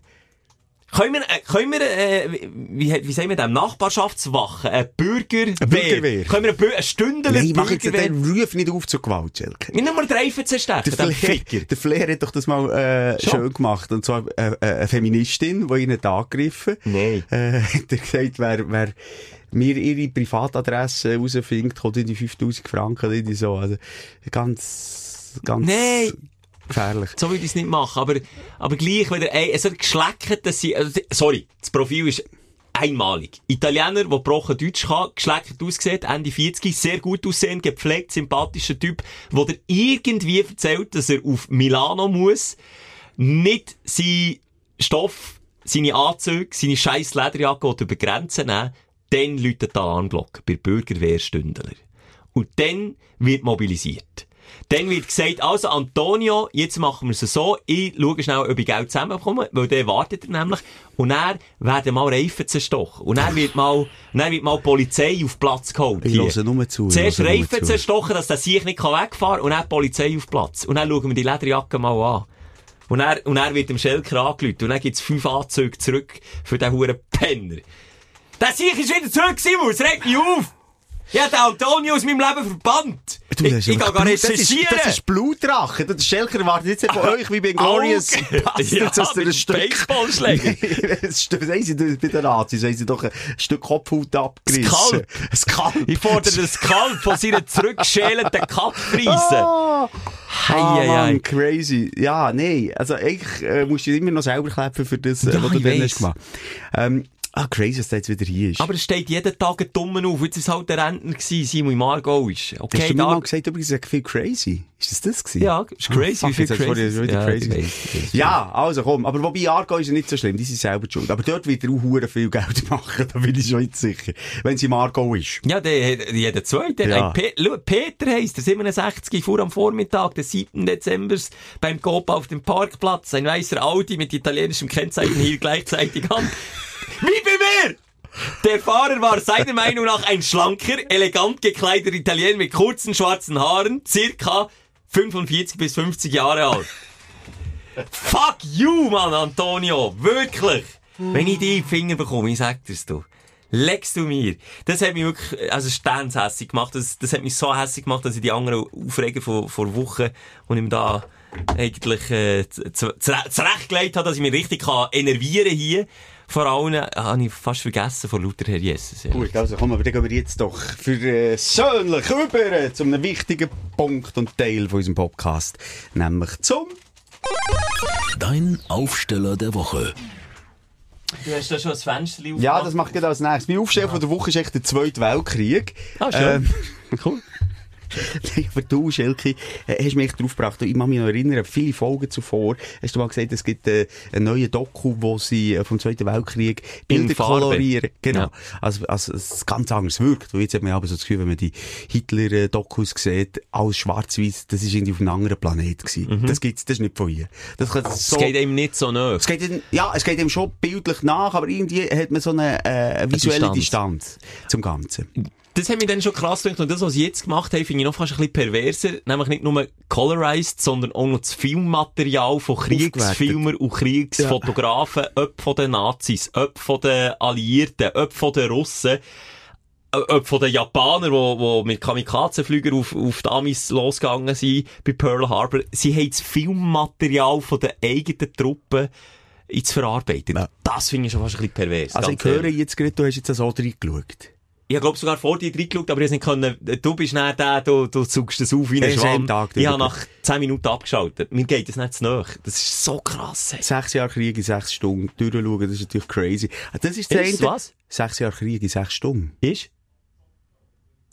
Können wir, äh, können wir, äh, wie, wie sagen wir dem, Nachbarschaftswache, ein Bürgerwehr. Bürgerwehr. Können wir eine, eine Stunde Nein, mach jetzt den Ruf nicht auf zur Gewalt, Schelke. Nummer drei zu zerstechen, Der Ficker. der Flair hat doch das mal äh, Schon? schön gemacht. Und zwar äh, äh, eine Feministin, die ihn hat angegriffen Nein. Äh, hat er gesagt, wer, wer mir ihre Privatadresse herausfindet, kommt in die 5000 Franken, in die so. Also, ganz, ganz Nein. Gefährlich. So würde ich es nicht machen, aber, aber gleich wieder, ey, es hat geschleckert, dass sie, also, sorry, das Profil ist einmalig. Italiener, der gebrochen Deutsch kann, geschleckert aussieht, Ende 40, sehr gut aussehend, gepflegt, sympathischer Typ, wo der irgendwie erzählt, dass er auf Milano muss, nicht sein Stoff, seine Anzüge, seine scheiß Lederjacke über Grenzen nehmen, dann läutet die Alarmglocke bei Bürgerwehrstündler. Und dann wird mobilisiert. Dann wird gesagt, also Antonio, jetzt machen wir es so, ich schaue schnell, ob ich Geld zusammenbekomme, weil der wartet er nämlich. Und dann werden mal Reifen zerstochen. Und dann wird mal, dann wird mal die Polizei auf Platz geholt. Ich höre nur zu. Zuerst Reifen zu. zerstochen, dass der sich nicht wegfahren kann, und dann die Polizei auf Platz. Und dann schauen wir die Lederjacke mal an. Und dann, und dann wird dem Schelker angelüht. Und dann gibt's fünf Anzüge zurück für den huren Penner. Der Sieg ist wieder zurück, Simon, es regt mich auf! Ja, der Antonio aus meinem Leben verbannt. Du, ich das ich gar Blut- das ist, recherchieren. das ist Blutrache. Der Schelker erwartet jetzt nicht von euch wie bei Glorious. Bastards, Ja, mit ein Stück... Baseballschläger. Ein Stück- Sagen sie bei den Nazis, haben sie doch ein Stück Kopfhaut abgerissen. Kalb. Ein Kalb. Ich fordere das Kalb von seiner zurückschälenden Kackpreise. Ah, Hei, ah, hei, hei. crazy. Ja, nee. Also, eigentlich äh, musst du immer noch selber klepfen für das, äh, Ja, was du ich dann hast gemacht. Ähm, ah, crazy, dass der jetzt wieder hier ist. Aber es steht jeden Tag ein Dummen auf. Jetzt war halt der Rentner, gewesen, Simon Margot ist. Hast Okay, du mir mal gesagt, übrigens, ich viel crazy. Ist das das gewesen? Ja, ist crazy, Ah, wie viel hast crazy. wieder Ja, crazy. Ja, also komm. Aber wobei Argo ist ja nicht so schlimm, die sind selber schuld. Aber dort wird er auch hure viel Geld machen, da bin ich schon nicht sicher. Wenn sie im Argo ist. Ja, der, der- jeder zweite. Ja. Pe Peter heisst er, 67, fuhr am Vormittag des 7. Dezember beim Coop auf dem Parkplatz. Ein weißer Audi mit italienischem Kennzeichen hielt gleichzeitig an. Wie bei mir! Der Fahrer war seiner Meinung nach ein schlanker, elegant gekleideter Italiener mit kurzen schwarzen Haaren, circa 45 bis 50 Jahre alt. Fuck you, Mann, Antonio! Wirklich! Wenn ich die in die Finger bekomme, ich sag dir's du. Legst du mir. Das hat mich wirklich, also sternshässig gemacht. Das, das hat mich so hässig gemacht, dass ich die anderen Aufreger vor, vor Wochen und ihm da eigentlich, äh, zu- zu- zure- zurechtgelegt habe, dass ich mich richtig kann enervieren hier. Vor allem, äh, habe ich fast vergessen von Luther Herr Jesus. Ja. Gut, also komm, aber dann gehen wir jetzt doch für äh, über zu einem wichtigen Punkt und Teil von unserem Podcast. Nämlich zum... Dein Aufsteller der Woche. Du hast da schon ein Fenster Ja, das mache ich gerade als nächstes. Mein Aufsteller von der Woche ist echt der Zweite Weltkrieg. Ah, schön. cool. Nein, aber du, Schelke, äh, hast mich darauf gebracht. Ich kann mich noch erinnern, viele Folgen zuvor hast du mal gesagt, es gibt äh, einen neuen Doku, wo sie äh, vom Zweiten Weltkrieg In Bilder kolorieren. Genau. Ja. Also, also, es ist ganz anders wirkt. Weil jetzt hat man aber so das Gefühl, wenn man die Hitler-Dokus sieht, alles schwarz-weiß, das ist irgendwie auf einem anderen Planet gewesen. Das gibt's, das ist nicht von hier. Das, kann so Es geht eben nicht so nah. es geht ihm, ja, es geht ihm schon bildlich nach, aber irgendwie hat man so eine äh, visuelle Distanz. Distanz. zum Ganzen. Das hat mich dann schon krass gedacht. Und das, was sie jetzt gemacht haben, finde ich noch fast ein bisschen perverser. Nämlich nicht nur colorized, sondern auch noch das Filmmaterial von Kriegsfilmern und Kriegsfotografen, ob von den Nazis, ob von den Alliierten, ob von den Russen, äh, ob von den Japanern, die, die mit Kamikazenflügern auf, auf die Amis losgegangen sind, bei Pearl Harbor. Sie haben das Filmmaterial von den eigenen Truppen ins Verarbeiten. Ja. Das finde ich schon fast ein bisschen pervers. Also ich höre jetzt gerade, du hast jetzt so reingeschaut. Ich glaube sogar vor dir reingeschaut, aber ich nicht können, du bist nicht der, du, du zugst das auf wie ein Schwamm. Tag ich habe nach 10 Minuten abgeschaltet. Mir geht das nicht zu nahe. Das ist so krass. Hey. Sechs Jahre Krieg in sechs Stunden durchschauen, das ist natürlich crazy. Ah, Das ist das Ist eine. was? Sechs Jahre Krieg in sechs Stunden. Ist?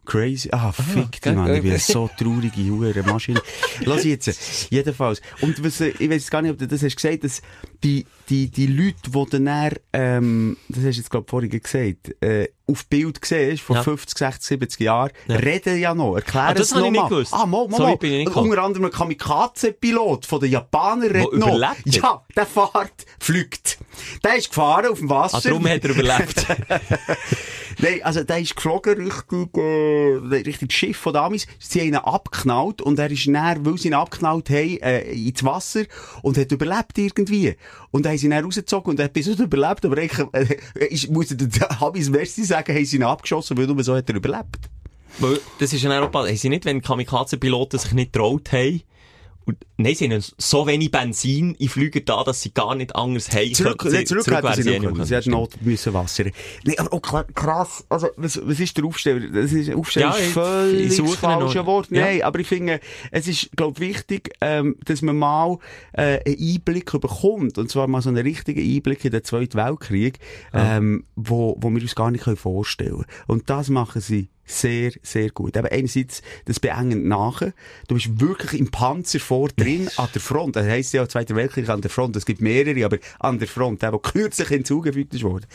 Crazy. Ah, fick gell, dich, Mann. Ich bin gell. so traurige Hure Maschine. Lass jetzt. Jedenfalls. Und was, äh, ich weiß gar nicht, ob du das hast gesagt, dass die, die, die Leute, die dann, eher, ähm, das hast du jetzt, glaub vorhin gesagt, äh, auf Bild siehst, vor Ja. 50, 60, 70 Jahren, Ja. reden ja noch, erklären Ah, das es noch ich nicht mal. gewusst. Ah, mal, mal, So mal. Und gekommen. Unter anderem ein Kamikaze-Pilot von den Japanern redet noch. überlebt? Ja, der fährt, fliegt. Der ist gefahren auf dem Wasser. Ah, darum hat er überlebt. Nein, also der ist geflogen Richtung, äh, Richtung Schiff von Damis. Sie haben ihn abgeknallt und er ist näher, weil sie ihn abgeknallt haben, äh, ins Wasser und hat überlebt irgendwie. Und dann haben sie ihn rausgezogen und er hat bis heute überlebt, aber eigentlich, äh, ist, muss ich Habis Merci sagen, haben sie ihn abgeschossen, weil nur so hat er überlebt. Weil, das ist auch Europa. Haben sie nicht, wenn Kamikaze-Piloten sich nicht traut haben, und, nein, sie haben so wenig Benzin in Flüger da, dass sie gar nicht anders haben Zurück, können. nee, zurück, hätten wären sie eh Sie hätten. Not müssen Wasser. Nee, aber auch krass. Also, was, was ist der Aufsteller? Das ist, Aufsteller Ja, ist ich- völlig ich das falsche noch. Wort. Ja. Nein, aber ich finde, es ist, glaub wichtig, ähm, dass man mal, äh, einen Einblick bekommt. Und zwar mal so einen richtigen Einblick in den Zweiten Weltkrieg, ähm, wo, wo wir uns gar nicht vorstellen können. Und das machen sie sehr, sehr gut. Eben einerseits das beengend nachher. Du bist wirklich im Panzer vor drin an der Front. Das heisst ja Zweiter Weltkrieg an der Front. Es gibt mehrere, aber an der Front, der, der kürzlich hinzugefügt ist worden.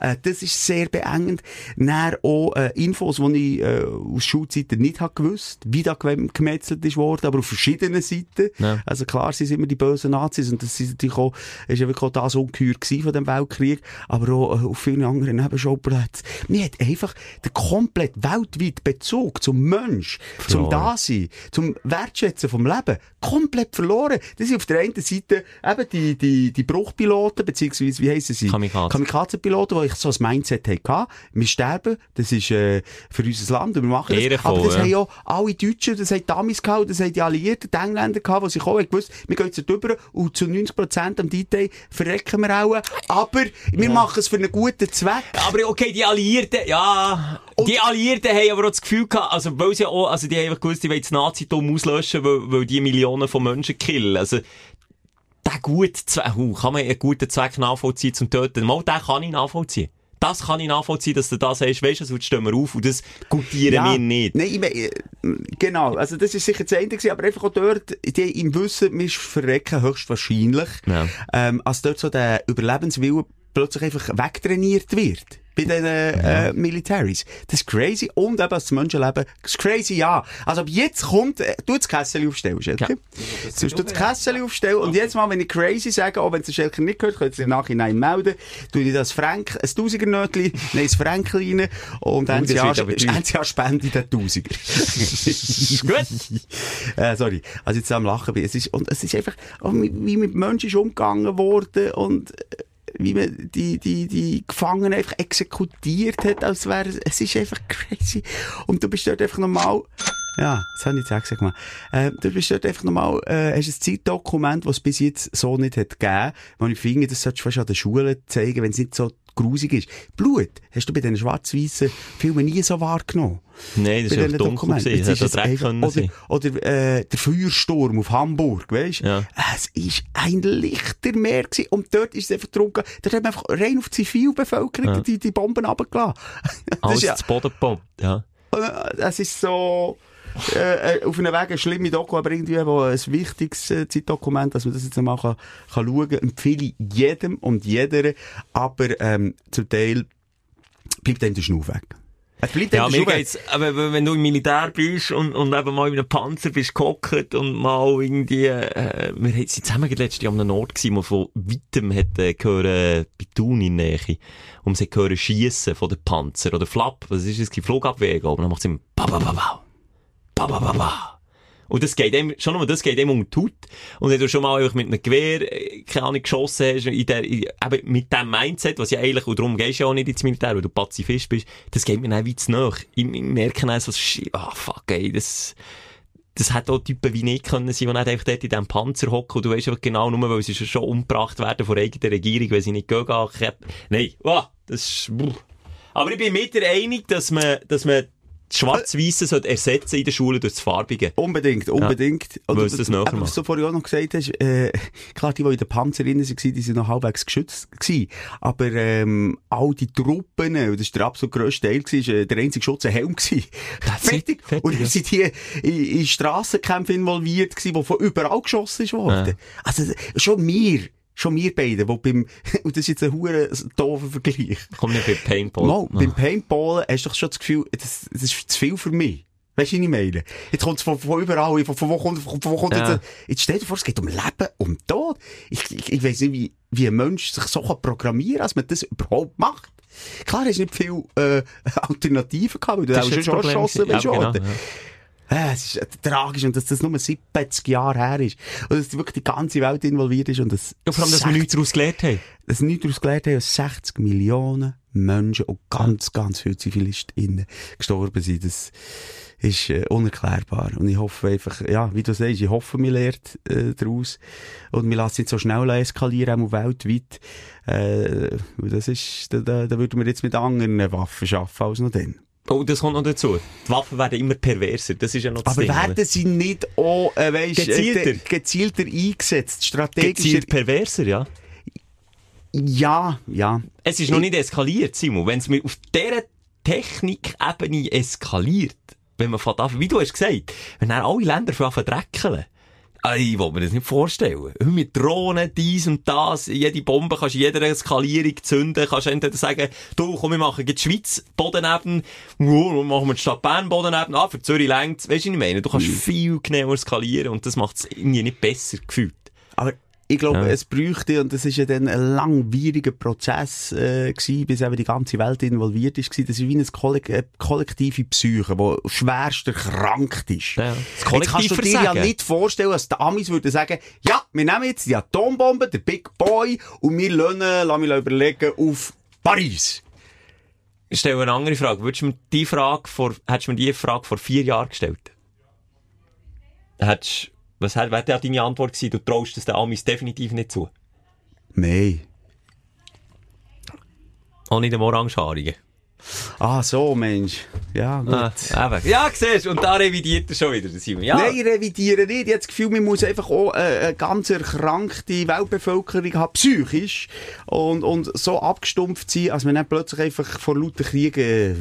Äh, das ist sehr beengend. Dann auch äh, Infos, die ich äh, aus Schulzeiten nicht habe gewusst, wie da gem- gemetzelt ist worden, aber auf verschiedenen Seiten. Ja. Also klar, sie sind immer die bösen Nazis und das ist natürlich auch, ist ja wirklich auch das Ungeheuer gewesen von dem Weltkrieg, aber auch äh, auf vielen anderen Nebenschauplätzen. Mir hat einfach der komplette weltweit Bezug zum Mensch, zum Verloren. Dasein, zum Wertschätzen vom Leben komplett verloren. Das sind auf der einen Seite eben die, die, die Bruchpiloten, beziehungsweise, wie heissen sie? Kamikaze. Kamikaze-Piloten, die ich so ein Mindset hatte. Wir sterben, das ist äh, für unser Land und wir machen das. Ehrenvoll, Aber das ja. haben ja alle Deutschen, das haben die Amis gehabt, das haben die Alliierten, die Engländer gehabt, die sich auch haben gewusst, wir gehen jetzt drüber und zu 90% am Detail verrecken wir auch. Aber wir machen es für einen guten Zweck. Aber okay, die Alliierten, ja, die Alliierten haben aber auch das Gefühl gehabt, also, weil sie ja auch, also die haben einfach gewusst, die wollen das Nazitum auslöschen, weil, weil die Millionen von Menschen killen. Also, der gute Zweck, uh, kann man einen guten Zweck nachvollziehen zum Töten? Mal, den kann ich nachvollziehen. Das kann ich nachvollziehen, dass du das sagst, weißt du, sonst stehen wir auf und das gutieren wir nicht. Nein, ich mein, äh, genau. Also, das ist sicher das Ende gewesen, aber einfach auch dort, die im Wissen, wir verrecken höchstwahrscheinlich, Ja. ähm, als dort so der Überlebenswille plötzlich einfach wegtrainiert wird. Bei den äh, Militaries. Das ist crazy. Und eben das Menschenleben. Das ist crazy, ja. Also ab jetzt kommt, äh, du das Kessel aufstellen, Schelke. Ja. Du das Kessel aufstellen. Und jetzt mal, wenn ich crazy sage, auch wenn es Schelker nicht gehört, könnt ihr im Nachhinein melden. Tu ich das Frank, ein Tausiger-Nötchen, nein, ein Frank rein. Und wird Jahr. Ende Jahr spende ich den Tausiger. Gut. äh, sorry. Also jetzt am Lachen bin. Es ist, und es ist einfach, auch wie wie mit Menschen ist umgegangen worden und äh, wie man die, die, die Gefangenen einfach exekutiert hat, als wäre es, es ist einfach crazy. Und du bist dort einfach nochmal, ja, das habe ich jetzt auch gesagt. Äh, du bist dort einfach nochmal, äh, hast ein Zeitdokument, das es bis jetzt so nicht hat gegeben, wo ich finde, das solltest du fast an den Schulen zeigen, wenn es nicht so grusig ist. Blut hast du bei diesen schwarz-weißen Filmen nie so wahrgenommen. Nein, das Bei ist ja dunkel gewesen. Das ist es einfach- oder, sein. oder äh, der Feuersturm auf Hamburg, weißt Ja. Es ist ein lichter Meer gewesen. Und dort ist es einfach gegangen, dort hat man einfach rein auf die Zivilbevölkerung Ja. die, die Bomben runtergelassen. das Alles ist ja, zu Boden gepumpt, ja. äh, das ist so, äh, äh, auf einem Weg eine schlimme Doku, aber irgendwie wo ein wichtiges äh, Zeitdokument, dass man das jetzt mal kann, kann schauen kann, empfehle ich jedem und jeder, aber ähm, zum Teil bleibt einem der Schnur weg. Es bleibt Ja, mir geht's, aber wenn du im Militär bist und, und eben mal in einem Panzer bist gehockt und mal irgendwie, äh, wir sind zusammen letztes Jahr an einem Ort gewesen, wo von weitem hat, äh, gehören, bei Thun in Nähe, und sie hat gehören schiessen von den Panzer oder Flap, was ist das, die Flugabwege, und dann macht es immer, ba, ba, ba, ba, ba, ba, ba, ba. Und das geht ihm, schon nur das geht ihm um die Haut. Und wenn du schon mal einfach mit einem Gewehr, äh, keine Ahnung, geschossen hast, in der, in, eben mit dem Mindset, was ja eigentlich, und darum gehst du ja auch nicht ins Militär, weil du Pazifist bist, das geht mir dann wie zu nach. Ich, ich merke dann so, ah, fuck, ey, das, das hat auch Typen wie ich können sein, die nicht einfach dort in diesem Panzer hocken und du weißt einfach genau nur, weil sie schon umgebracht werden von der eigenen Regierung, weil sie nicht gehen gehen. Nein, wow, das ist, brr. Aber ich bin mit dir einig, dass man, dass man das Schwarz-Weiße sollte ersetzen in der Schule durch das Farbige. Unbedingt, unbedingt. Weil es das nachher eben, was du vorhin auch noch gesagt hast, äh, klar, die, die in den Panzerinnen waren, die sind noch halbwegs geschützt gewesen. Aber, ähm, all die Truppen, und das war der absolut grösste Teil, gewesen, ist, äh, der einzige Schutz ein Helm gewesen. Fertig. Fertig, Und dann ja. sind die in, in Strassenkämpfe involviert gewesen, wo von überall geschossen ist worden. Also, schon wir, schon wir beide, wo beim, und das ist jetzt ein hure doofer Vergleich. Komm nicht bei Paintball. Mal, beim Paintballen hast du doch schon das Gefühl, das, das ist zu viel für mich. Weißt du, was ich meine? Jetzt kommt es von, von überall, von, von wo kommt, von, von wo kommt Ja. jetzt, jetzt stell dir vor, es geht um Leben, um Tod. Ich, ich, ich weiss nicht, wie, wie ein Mensch sich so kann programmieren kann, dass man das überhaupt macht. Klar, hast du nicht viel, äh, Alternativen gehabt, weil du ist schon gewesen. bist. Ja, genau, ja. Äh, es ist äh, tragisch und dass das nur 70 Jahre her ist. Und dass wirklich die ganze Welt involviert ist und das, Ja, vor allem, dass wir nichts daraus gelernt haben. dass nichts daraus gelernt haben, dass 60 Millionen Menschen und ganz, ganz viele ZivilistInnen gestorben sind. Das ist äh, unerklärbar. Und ich hoffe einfach, ja, wie du sagst, ich hoffe, wir lernt äh, daraus. Und wir lassen nicht so schnell eskalieren, auch weltweit. Äh, weil das ist, da, da, da würden wir jetzt mit anderen Waffen schaffen als noch dann. Oh, das kommt noch dazu. Die Waffen werden immer perverser. Das ist ja noch das Aber Ding. werden sie nicht auch, äh, weißt, Gezielter? Äh, gezielter eingesetzt? Strategischer? Gezielt perverser, ja. Ja, ja. Es ist noch nicht eskaliert, Simon. Wenn es mir auf dieser Technikebene eskaliert, wenn man von wie du hast gesagt, wenn dann alle Länder von verdreckeln, ich will mir das nicht vorstellen. Mit Drohnen, dies und das, jede Bombe kannst du in jeder Eskalierung zünden, kannst entweder sagen, du, komm, wir machen jetzt die Schweiz Bodeneben, oh, dann machen wir die Stadt Bern Bodeneben, ah, für Zürich längt's. Weißt du, was ich meine? Du kannst viel genauer skalieren und das macht es irgendwie nicht besser gefühlt. Aber ich glaube, Ja. es bräuchte, und das ist ja dann ein langwieriger Prozess äh, gewesen, bis eben die ganze Welt involviert ist, gewesen. das ist wie eine Kollek äh, kollektive Psyche, die schwerst erkrankt ist. Ja, das Jetzt kannst du dir ja Kollektivversagen. nicht vorstellen, dass die Amis würden sagen, ja, wir nehmen jetzt die Atombombe, der Big Boy, und wir lassen, lass mich überlegen, auf Paris. Ich stelle eine andere Frage. Würdest du mir die Frage vor, hättest du mir die Frage vor vier Jahren gestellt? Hättest, was wäre denn deine Antwort gewesen? Du traust es den Amis definitiv nicht zu. Nein. Auch nicht dem Orangehaarigen. Ah, so, Mensch. Ja, gut. Ah. Ja, siehst du, und da revidiert er schon wieder, der Simon. Ja. Nein, ich revidiere nicht. Ich habe das Gefühl, man muss einfach auch äh, eine ganz erkrankte Weltbevölkerung haben, psychisch. Und, und so abgestumpft sein, als man dann plötzlich einfach vor lauter Kriegen äh,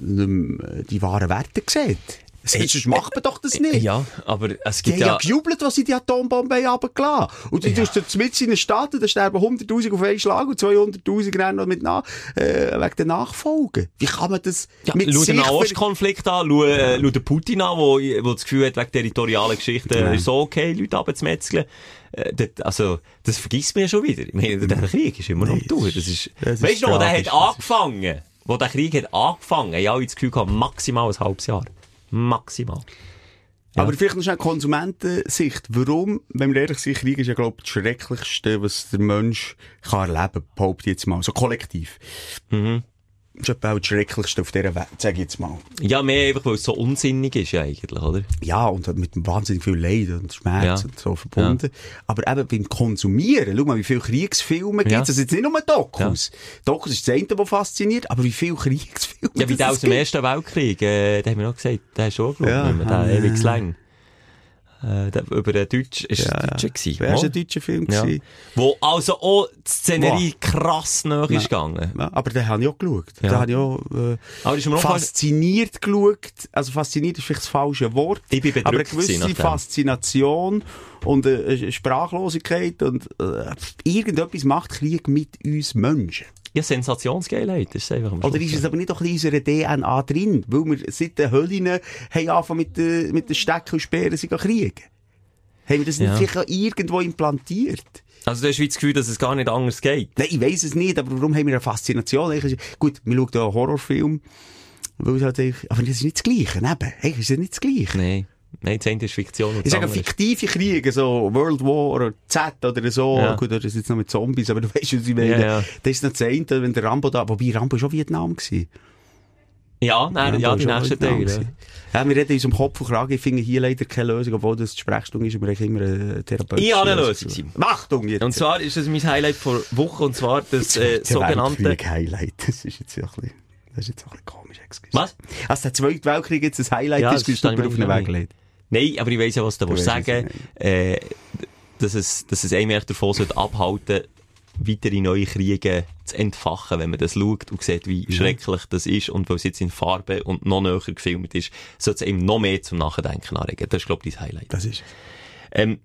nicht mehr die wahren Werte sieht. Sonst macht man doch das nicht. Ja, aber es Die gibt haben ja ja... gejubelt, was sie die Atombombe haben runtergelassen Und du tust dort mit in Stadt, und da sterben 100'000 auf einen Schlag und 200'000 rennen noch mit nach, äh, wegen der Nachfolge. Wie kann man das Ja, mit schau den sich... Nahostkonflikt an, schau, äh, schau den Putin an, wo, wo das Gefühl hat, wegen territorialen Geschichten Ja. ist so okay, Leute abzumetzeln. Äh, also, das vergisst man ja schon wieder. Ich meine, der Krieg ist immer noch Nee, Dauer. das ist- das ist weißt du noch, der hat angefangen, wo der Krieg hat angefangen, haben alle das Gefühl gehabt, maximal ein halbes Jahr. Maximal. Ja. Aber vielleicht noch schnell Konsumentensicht. Warum, wenn wir ehrlich sind, Krieg ist ja, glaube ich, das Schrecklichste, was der Mensch kann erleben, behaupte ich jetzt mal. So kollektiv. Mhm. Das ist etwa das Schrecklichste auf dieser Welt, sage ich jetzt mal. Ja, mehr einfach, weil es so unsinnig ist ja eigentlich, oder? Ja, und mit wahnsinnig viel Leid und Schmerz Ja. und so verbunden. Aber eben beim Konsumieren, schau mal, wie viele Kriegsfilme gibt Ja. es. Also jetzt nicht nur Dokus. Dokus ist das eine, das fasziniert, aber wie viele Kriegsfilme Ja, wie das der aus dem gibt. Ersten Weltkrieg, äh, da haben wir noch gesagt, der ist schon geschaut, Ja, der äh, ewig lang. Äh, der, über den Deutsch, ist Ja, ja. gewesen? Ist Mal? ein deutscher Film Ja. gewesen? Wo also auch die Szenerie krass nach ist gegangen. Ja, aber den habe ich auch geschaut. Ja. Den habe ich auch, äh, Aber ist mir auch fasziniert geschaut. Also fasziniert ist vielleicht das falsche Wort. Ich bin bedrückt aber eine gewisse. Faszination und äh, Sprachlosigkeit und äh, irgendetwas macht Krieg mit uns Menschen. Ja, Sensationsgeilheit, das ist einfach am Oder ist es aber nicht doch in unserer DNA drin? Weil wir seit den Höllen haben angefangen mit den, mit den Stecken und Speeren sich kriegen. Haben wir das Ja. nicht vielleicht irgendwo implantiert? Also du hast das Gefühl, dass es gar nicht anders geht. Nein, ich weiss es nicht, aber warum haben wir eine Faszination? Gut, wir schauen hier einen Horrorfilm, weil es halt eigentlich, aber das ist nicht das Gleiche, eben. Eigentlich ist es nicht das Gleiche. Nein. Nein, das eine ist Fiktion Ich sage, fiktive Kriege, so World War oder Z oder so, Ja. gut, das ist jetzt noch mit Zombies, aber du weißt, was ich meine. Ja, ja. Das ist noch das eine, wenn der Rambo da, wobei Rambo schon Vietnam war. Ja, nein, ja, Rambo die nächsten Teile. Ja. Ja, wir reden in unserem Kopf und Kragen, ich finde hier leider keine Lösung, obwohl das die Sprechstunde ist, wir haben immer eine therapeutische Ich habe eine Lösung. Lösung, Achtung jetzt! Und zwar ist das mein Highlight vor Woche, und zwar das äh, sogenannte... Weltkrieg-Highlight, das ist jetzt ja ein bisschen, das ist jetzt auch ein bisschen komisch, excuse. Was? Also der Zweite Weltkrieg jetzt ein Highlight Ja, ist, bist du ich auf den Weg gelegt. Nein, aber ich weiss ja, was du was sagen. Äh, dass es, dass es einem echt davon sollte abhalten weitere neue Kriege zu entfachen, wenn man das schaut und sieht, wie schrecklich das ist und weil es jetzt in Farbe und noch näher gefilmt ist, sollte es eben noch mehr zum Nachdenken anregen. Das ist, glaube ich, dein Highlight. Das ist Ähm,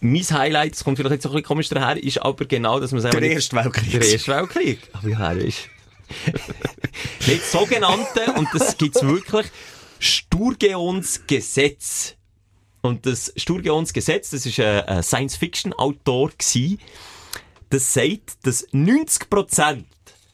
mein Highlight, das kommt vielleicht jetzt so ein bisschen komisch daher, ist aber genau, dass man sagen der Erste Weltkrieg. der Erste Weltkrieg. Aber ja, ist. Nicht sogenannte, und das gibt's wirklich, Sturgeons Gesetz. Und das Sturgeons Gesetz, das ist ein, Science-Fiction-Autor. Das sagt, dass 90%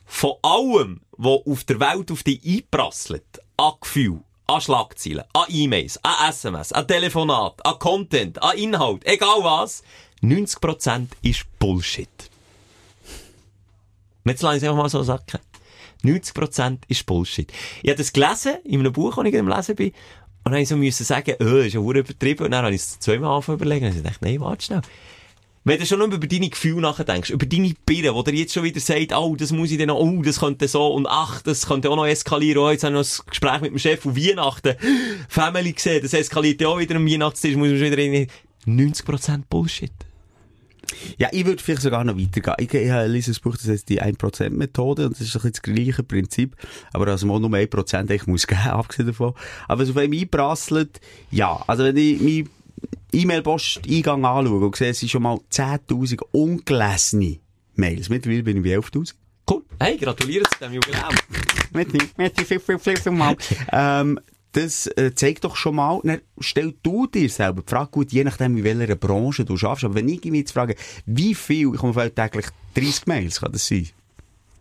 von allem, was auf der Welt auf dich einprasselt, an Gefühl, an Schlagzeilen, an E-Mails, an SMS, an Telefonat, an Content, an Inhalt, egal was, 90% ist Bullshit. Jetzt lasse ich es einfach mal so sagen. 90% ist Bullshit. Ich habe das gelesen, in einem Buch, das ich am Lesen bin, und dann musste ich so sagen, oh, ist ja übertrieben. Und dann habe ich es zweimal angefangen überlegen. Und ich dachte, nein, warte schnell. Wenn du schon nur über deine Gefühle nachdenkst, über deine Birne, wo dir jetzt schon wieder sagt, oh, das muss ich dann noch, oh, das könnte so, und ach, das könnte auch noch eskalieren, oh, jetzt habe ich noch ein Gespräch mit dem Chef von Weihnachten, Family gesehen, das eskaliert ja auch wieder am Weihnachtstisch, muss man schon wieder rein. 90% Bullshit. Ja, ich würde vielleicht sogar noch weitergehen. Ich, ich habe ein Buch, das heißt die 1%-Methode, und das ist ein das gleiche Prinzip, aber also mal nur 1% eigentlich muss geben, abgesehen davon. Aber es auf einem einprasselt, ja, also wenn ich mein E-Mail-Post-Eingang anschaue und sehe, es sind schon mal 10'000 ungelesene Mails. Mittlerweile bin ich bei 11'000. Cool. Hey, gratuliere zu diesem Jubiläum. Merci, merci, viel, viel, viel, viel mal. ähm, das äh, zeigt doch schon mal, dann stell du dir selber die Frage, gut, je nachdem, in welcher Branche du schaffst, aber wenn ich mich jetzt frage, wie viel, ich komme täglich 30 Mails, kann das sein?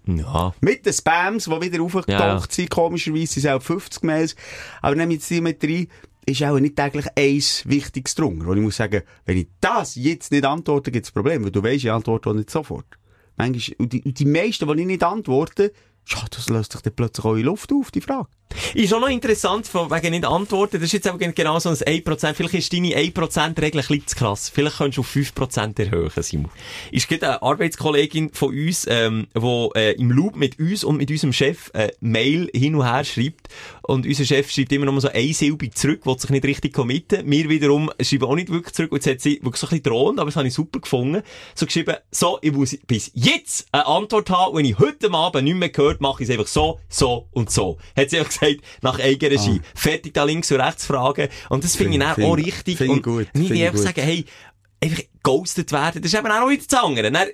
Ja. Mit den Spams, die wieder aufgetaucht Ja, sind, komischerweise sind es auch 50 Mails. Aber nehme ich jetzt die mit rein, ist auch nicht täglich eins Wichtiges drunter. Wo ich muss sagen, wenn ich das jetzt nicht antworte, gibt es ein Problem, weil du weißt, ich antworte auch nicht sofort. Manchmal, und die, und die meisten, die ich nicht antworte, ja, das löst sich dann plötzlich in Luft auf, die Frage. Ist auch noch interessant, von wegen nicht antworten. Das ist jetzt aber genau so ein 1%. Vielleicht ist deine 1%-Regel ein bisschen zu krass. Vielleicht könntest du auf 5% erhöhen, Simon. Ist gerade eine Arbeitskollegin von uns, ähm, wo äh, im Loop mit uns und mit unserem Chef äh, Mail hin und her schreibt. Und unser Chef schreibt immer noch so einsilbig zurück, will sich nicht richtig committen. Wir wiederum schreiben auch nicht wirklich zurück. Und jetzt hat sie wirklich so ein bisschen drohend, aber das habe ich super gefunden. So geschrieben, so, ich muss bis jetzt eine Antwort haben. Wenn ich heute Abend nicht mehr gehört, mache ich es einfach so, so und so. Hat sie einfach gesagt, nach Eigenregie. Fertig da links und rechts fragen. Und das finde ich dann auch richtig. find ich gut, nicht einfach sagen, hey, einfach ghostet werden. Das ist eben auch noch wieder das andere. Dann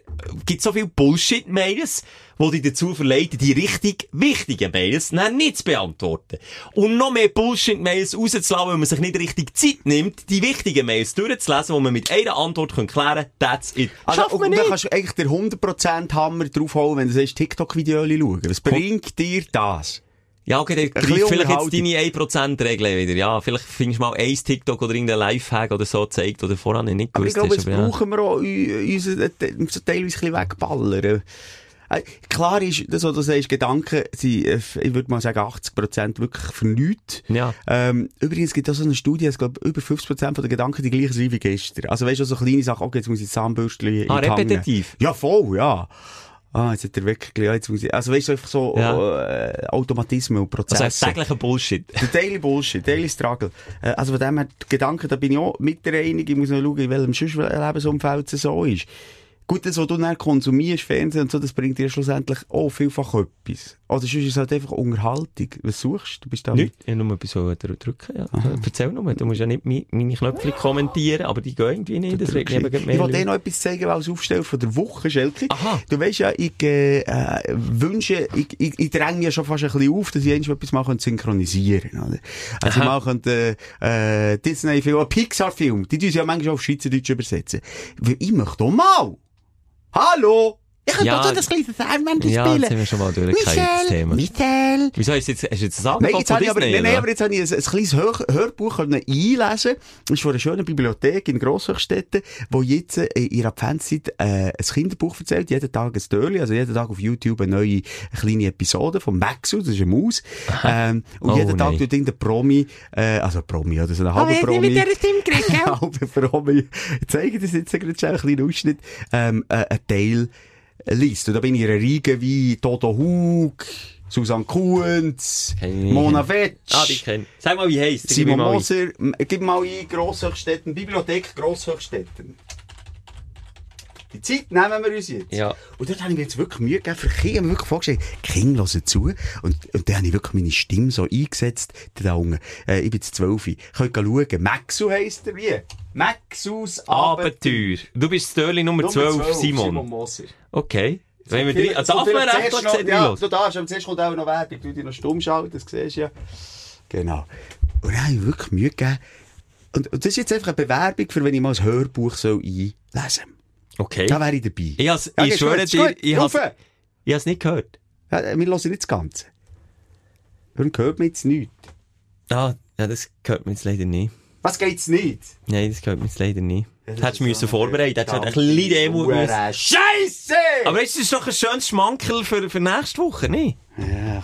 gibt so viele Bullshit-Mails, die dich dazu verleiten, die richtig wichtigen Mails dann nicht zu beantworten. Und noch mehr Bullshit-Mails rauszulassen, weil man sich nicht richtig Zeit nimmt, die wichtigen Mails durchzulesen, die man mit einer Antwort klären kann. That's it. Also, Schafft man und dann nicht. kannst du eigentlich den 100% Hammer draufholen, wenn du sagst, TikTok-Video schauen. Was bringt dir das? Ja, okay, dann greift vielleicht jetzt deine 1%-Regel wieder. Ja, vielleicht findest du mal ein TikTok oder irgendein Lifehack oder so gezeigt, oder voran nicht Aber ich gewusst glaube, jetzt brauchen wir auch äh, so teilweise ein wegballern. Äh, Klar ist, das, was du sagst, Gedanken sind, äh, ich würde mal sagen, 80% wirklich für nichts. Ja. Ähm, übrigens gibt es auch so eine Studie, es glaube über 50% von den Gedanken die gleichen sind wie gestern. Also weißt du, so kleine Sachen, okay, jetzt muss ich Zahnbürstchen Ah, repetitiv? Ja, voll, ja. Ah, jetzt hat er wirklich, ja, jetzt muss ich, also weißt du, einfach so, Ja. äh, Automatismen und Also Prozesse. ein täglicher Bullshit. Der Daily Bullshit, Daily Struggle. Äh, also von dem her, Gedanken, da bin ich auch mit der Einig. Ich muss noch schauen, in welchem sonst Lebensumfeld es so ist. Gut, das, was du dann konsumierst, Fernsehen und so, das bringt dir schlussendlich auch vielfach etwas. Oder sonst ist es halt einfach Unterhaltung. Was suchst du? Du bist da Nicht? Ich nur etwas so drücken, ja. Erzähl nur. Du musst ja nicht meine Knöpfe kommentieren, aber die gehen irgendwie nicht. Das regt eben Ich mehr. wollte dir noch etwas zeigen, als Aufsteller von der Woche, Schelke. Aha. Du weißt ja, ich äh, äh, wünsche, ich, ich, ich dränge mir schon fast ein bisschen auf, dass ich endlich etwas mal synchronisieren könnte. Also Aha. mal könnte, äh, Disney-Film, Pixar-Film, die tun sie ja manchmal auf Schweizerdeutsch übersetzen. Weil ich möchte auch mal. Hallo! Ich könnte Ja, so das kleine Sandmännchen ja, spielen. jetzt sind wir schon mal das Michel, Thema. Michel. Wieso du jetzt, du jetzt ein Nein, Angebot jetzt von Disney? nein, nein, aber jetzt habe ich ein, ein kleines Hör Hörbuch können einlesen Das ist von einer schönen Bibliothek in Grosshöchstetten, wo jetzt äh, in ihrer Adventszeit äh, ein Kinderbuch erzählt, jeden Tag ein Störli, also jeden Tag auf YouTube eine neue kleine Episode von Maxu, das ist eine Maus. Ähm, und Oh, jeden Tag nein. tut irgendein Promi, äh, also Promi, oder so ein halber Promi. Stimme gekriegt, gell? halber Promi. Ich zeige das jetzt gerade schon einen kleinen Ausschnitt, ähm, äh, ein Teil liest. Und da bin ich in einer Riege wie Toto Hug, Susanne Kuhns, nicht. Mona Fetsch, Ah, die kennen. Sag mal, wie heisst Simon Moser, gib mal ein, Grosshöchstetten, Bibliothek Grosshöchstetten. Die Zeit nehmen wir uns jetzt. Ja. Und dort habe ich mir jetzt wirklich Mühe gegeben, für Kinder, mir wirklich vorgestellt, Kinder hören zu. Und, und dann habe ich wirklich meine Stimme so eingesetzt, da unten. Äh, ich bin jetzt zwölf. Könnt ihr schauen. Maxu heisst er wie? Maxus Abenteuer. Du bist Störli Nummer 12, Simon. Moser. Okay. Wenn wir drei, also darf man recht Zuerst lang noch- Ja, du darfst, aber zuerst kommt auch noch Werbung. Du dich noch stumm schalten, das siehst du ja. Genau. Und dann habe ich wirklich Mühe gegeben. Und, und das ist jetzt einfach eine Bewerbung, für wenn ich mal ein Hörbuch soll einlesen soll. Okay. Da wäre ich dabei. Ich, has, Ja, ich schwöre dir, ich ich has nicht gehört. Ja, wir hören nicht das Ganze. Warum hört man jetzt nichts? Ah, ja, das gehört mir jetzt leider nicht. Was geht's nicht? Nein, das gehört mir jetzt leider nicht. Ist hättest du müssen vorbereiten, hättest du eine kleine Demo müssen. Scheisse! Aber ist das doch ein schönes Schmankerl für, für nächste Woche, nicht? Ja,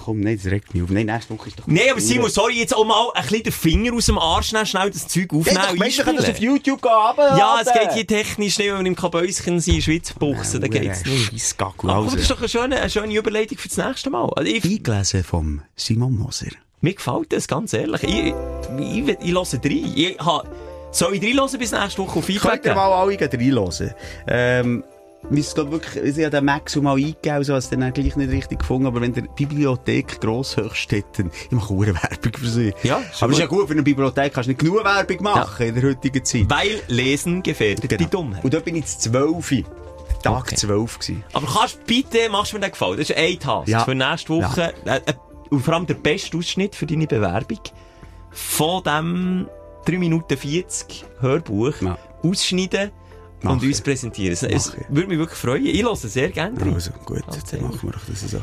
komm, nein, das regt mich auf. Nein, nächste Woche ist doch... Nein, aber Simon, sorry, jetzt auch mal ein bisschen den Finger aus dem Arsch nehmen, schnell das Zeug aufnehmen Ja, und Mensch, ich kann das auf. YouTube gehen. Ja, es geht hier technisch nicht, wenn wir im Kabäuschen sind, in der Schweiz buchsen, dann geht's nicht. Scheissgackel. Aber das ist doch eine schöne, eine schöne Überleitung für das nächste Mal. Also ich, eingelesen vom Simon Moser. mir gefällt das, ganz ehrlich. Ich, ich, ich, ich höre rein. Ich ha, soll ich reinhören bis nächste Woche auf Könnt Feedback? ihr mal alle reinhören. Ähm, wir glaub wirklich, ich habe den Max mal eingegeben, so du dann gleich nicht richtig gefunden, aber wenn der Bibliothek Grosshöchstetten, ich mache eine Werbung für sie. Ja, ist aber es ist ja gut. gut, für eine Bibliothek kannst du nicht genug Werbung machen in der heutigen Zeit. Weil Lesen gefährdet die Dummheit. Und da bin ich zu 12. Tag Okay. 12 gewesen. Aber kannst du bitte, machst du mir den Gefallen? Das ist ein Task. Ja. Für nächste Woche. Äh, äh, und vor allem der beste Ausschnitt für deine Bewerbung von dem 3 Minuten 40 Hörbuch Ja. ausschneiden Mach und uns präsentieren. Es, es würde mich wirklich freuen. Ich höre sehr gerne rein. Also gut, Okay. dann machen wir doch das so.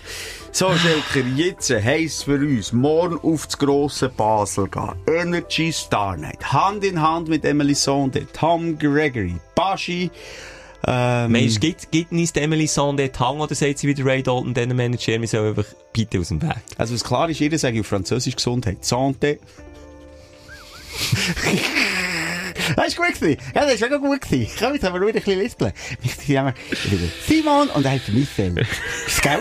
So, Schelker, jetzt heisst für uns, morgen auf das grosse Basel gehen. Energy Star Night. Hand in Hand mit Emily Sonde, Tom Gregory, Baschi, ähm, Meinst du, gibt, gibt uns Emily Sande den Hang oder sagt sie wieder Ray Dalton, diesen Manager, wir sollen einfach bitte aus dem Weg? also was klar ist, jeder sagt auf Französisch Gesundheit. Santé. Das ist gut gewesen. Ja, das ist wirklich gut gewesen. Komm, jetzt haben wir nur ein bisschen lispeln. Ich haben Simon und dann hat Michel. Ist geil?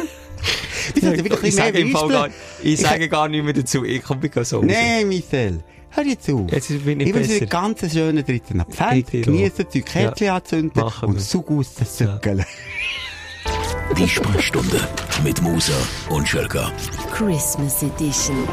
Wir sollten wirklich ein ich bisschen sage, gar, ich sage gar nicht mehr dazu. Ich komme mich so. Nein, Michel. Hör jetzt zu. Jetzt bin ich ich wünsche dir besser. einen ganz schönen dritten Advent. Ich dir auch. Genießen die Kerzen anzünden machen und. Zug aus den Zückeln. Die Sprechstunde mit Musa und Schelka. Christmas Edition.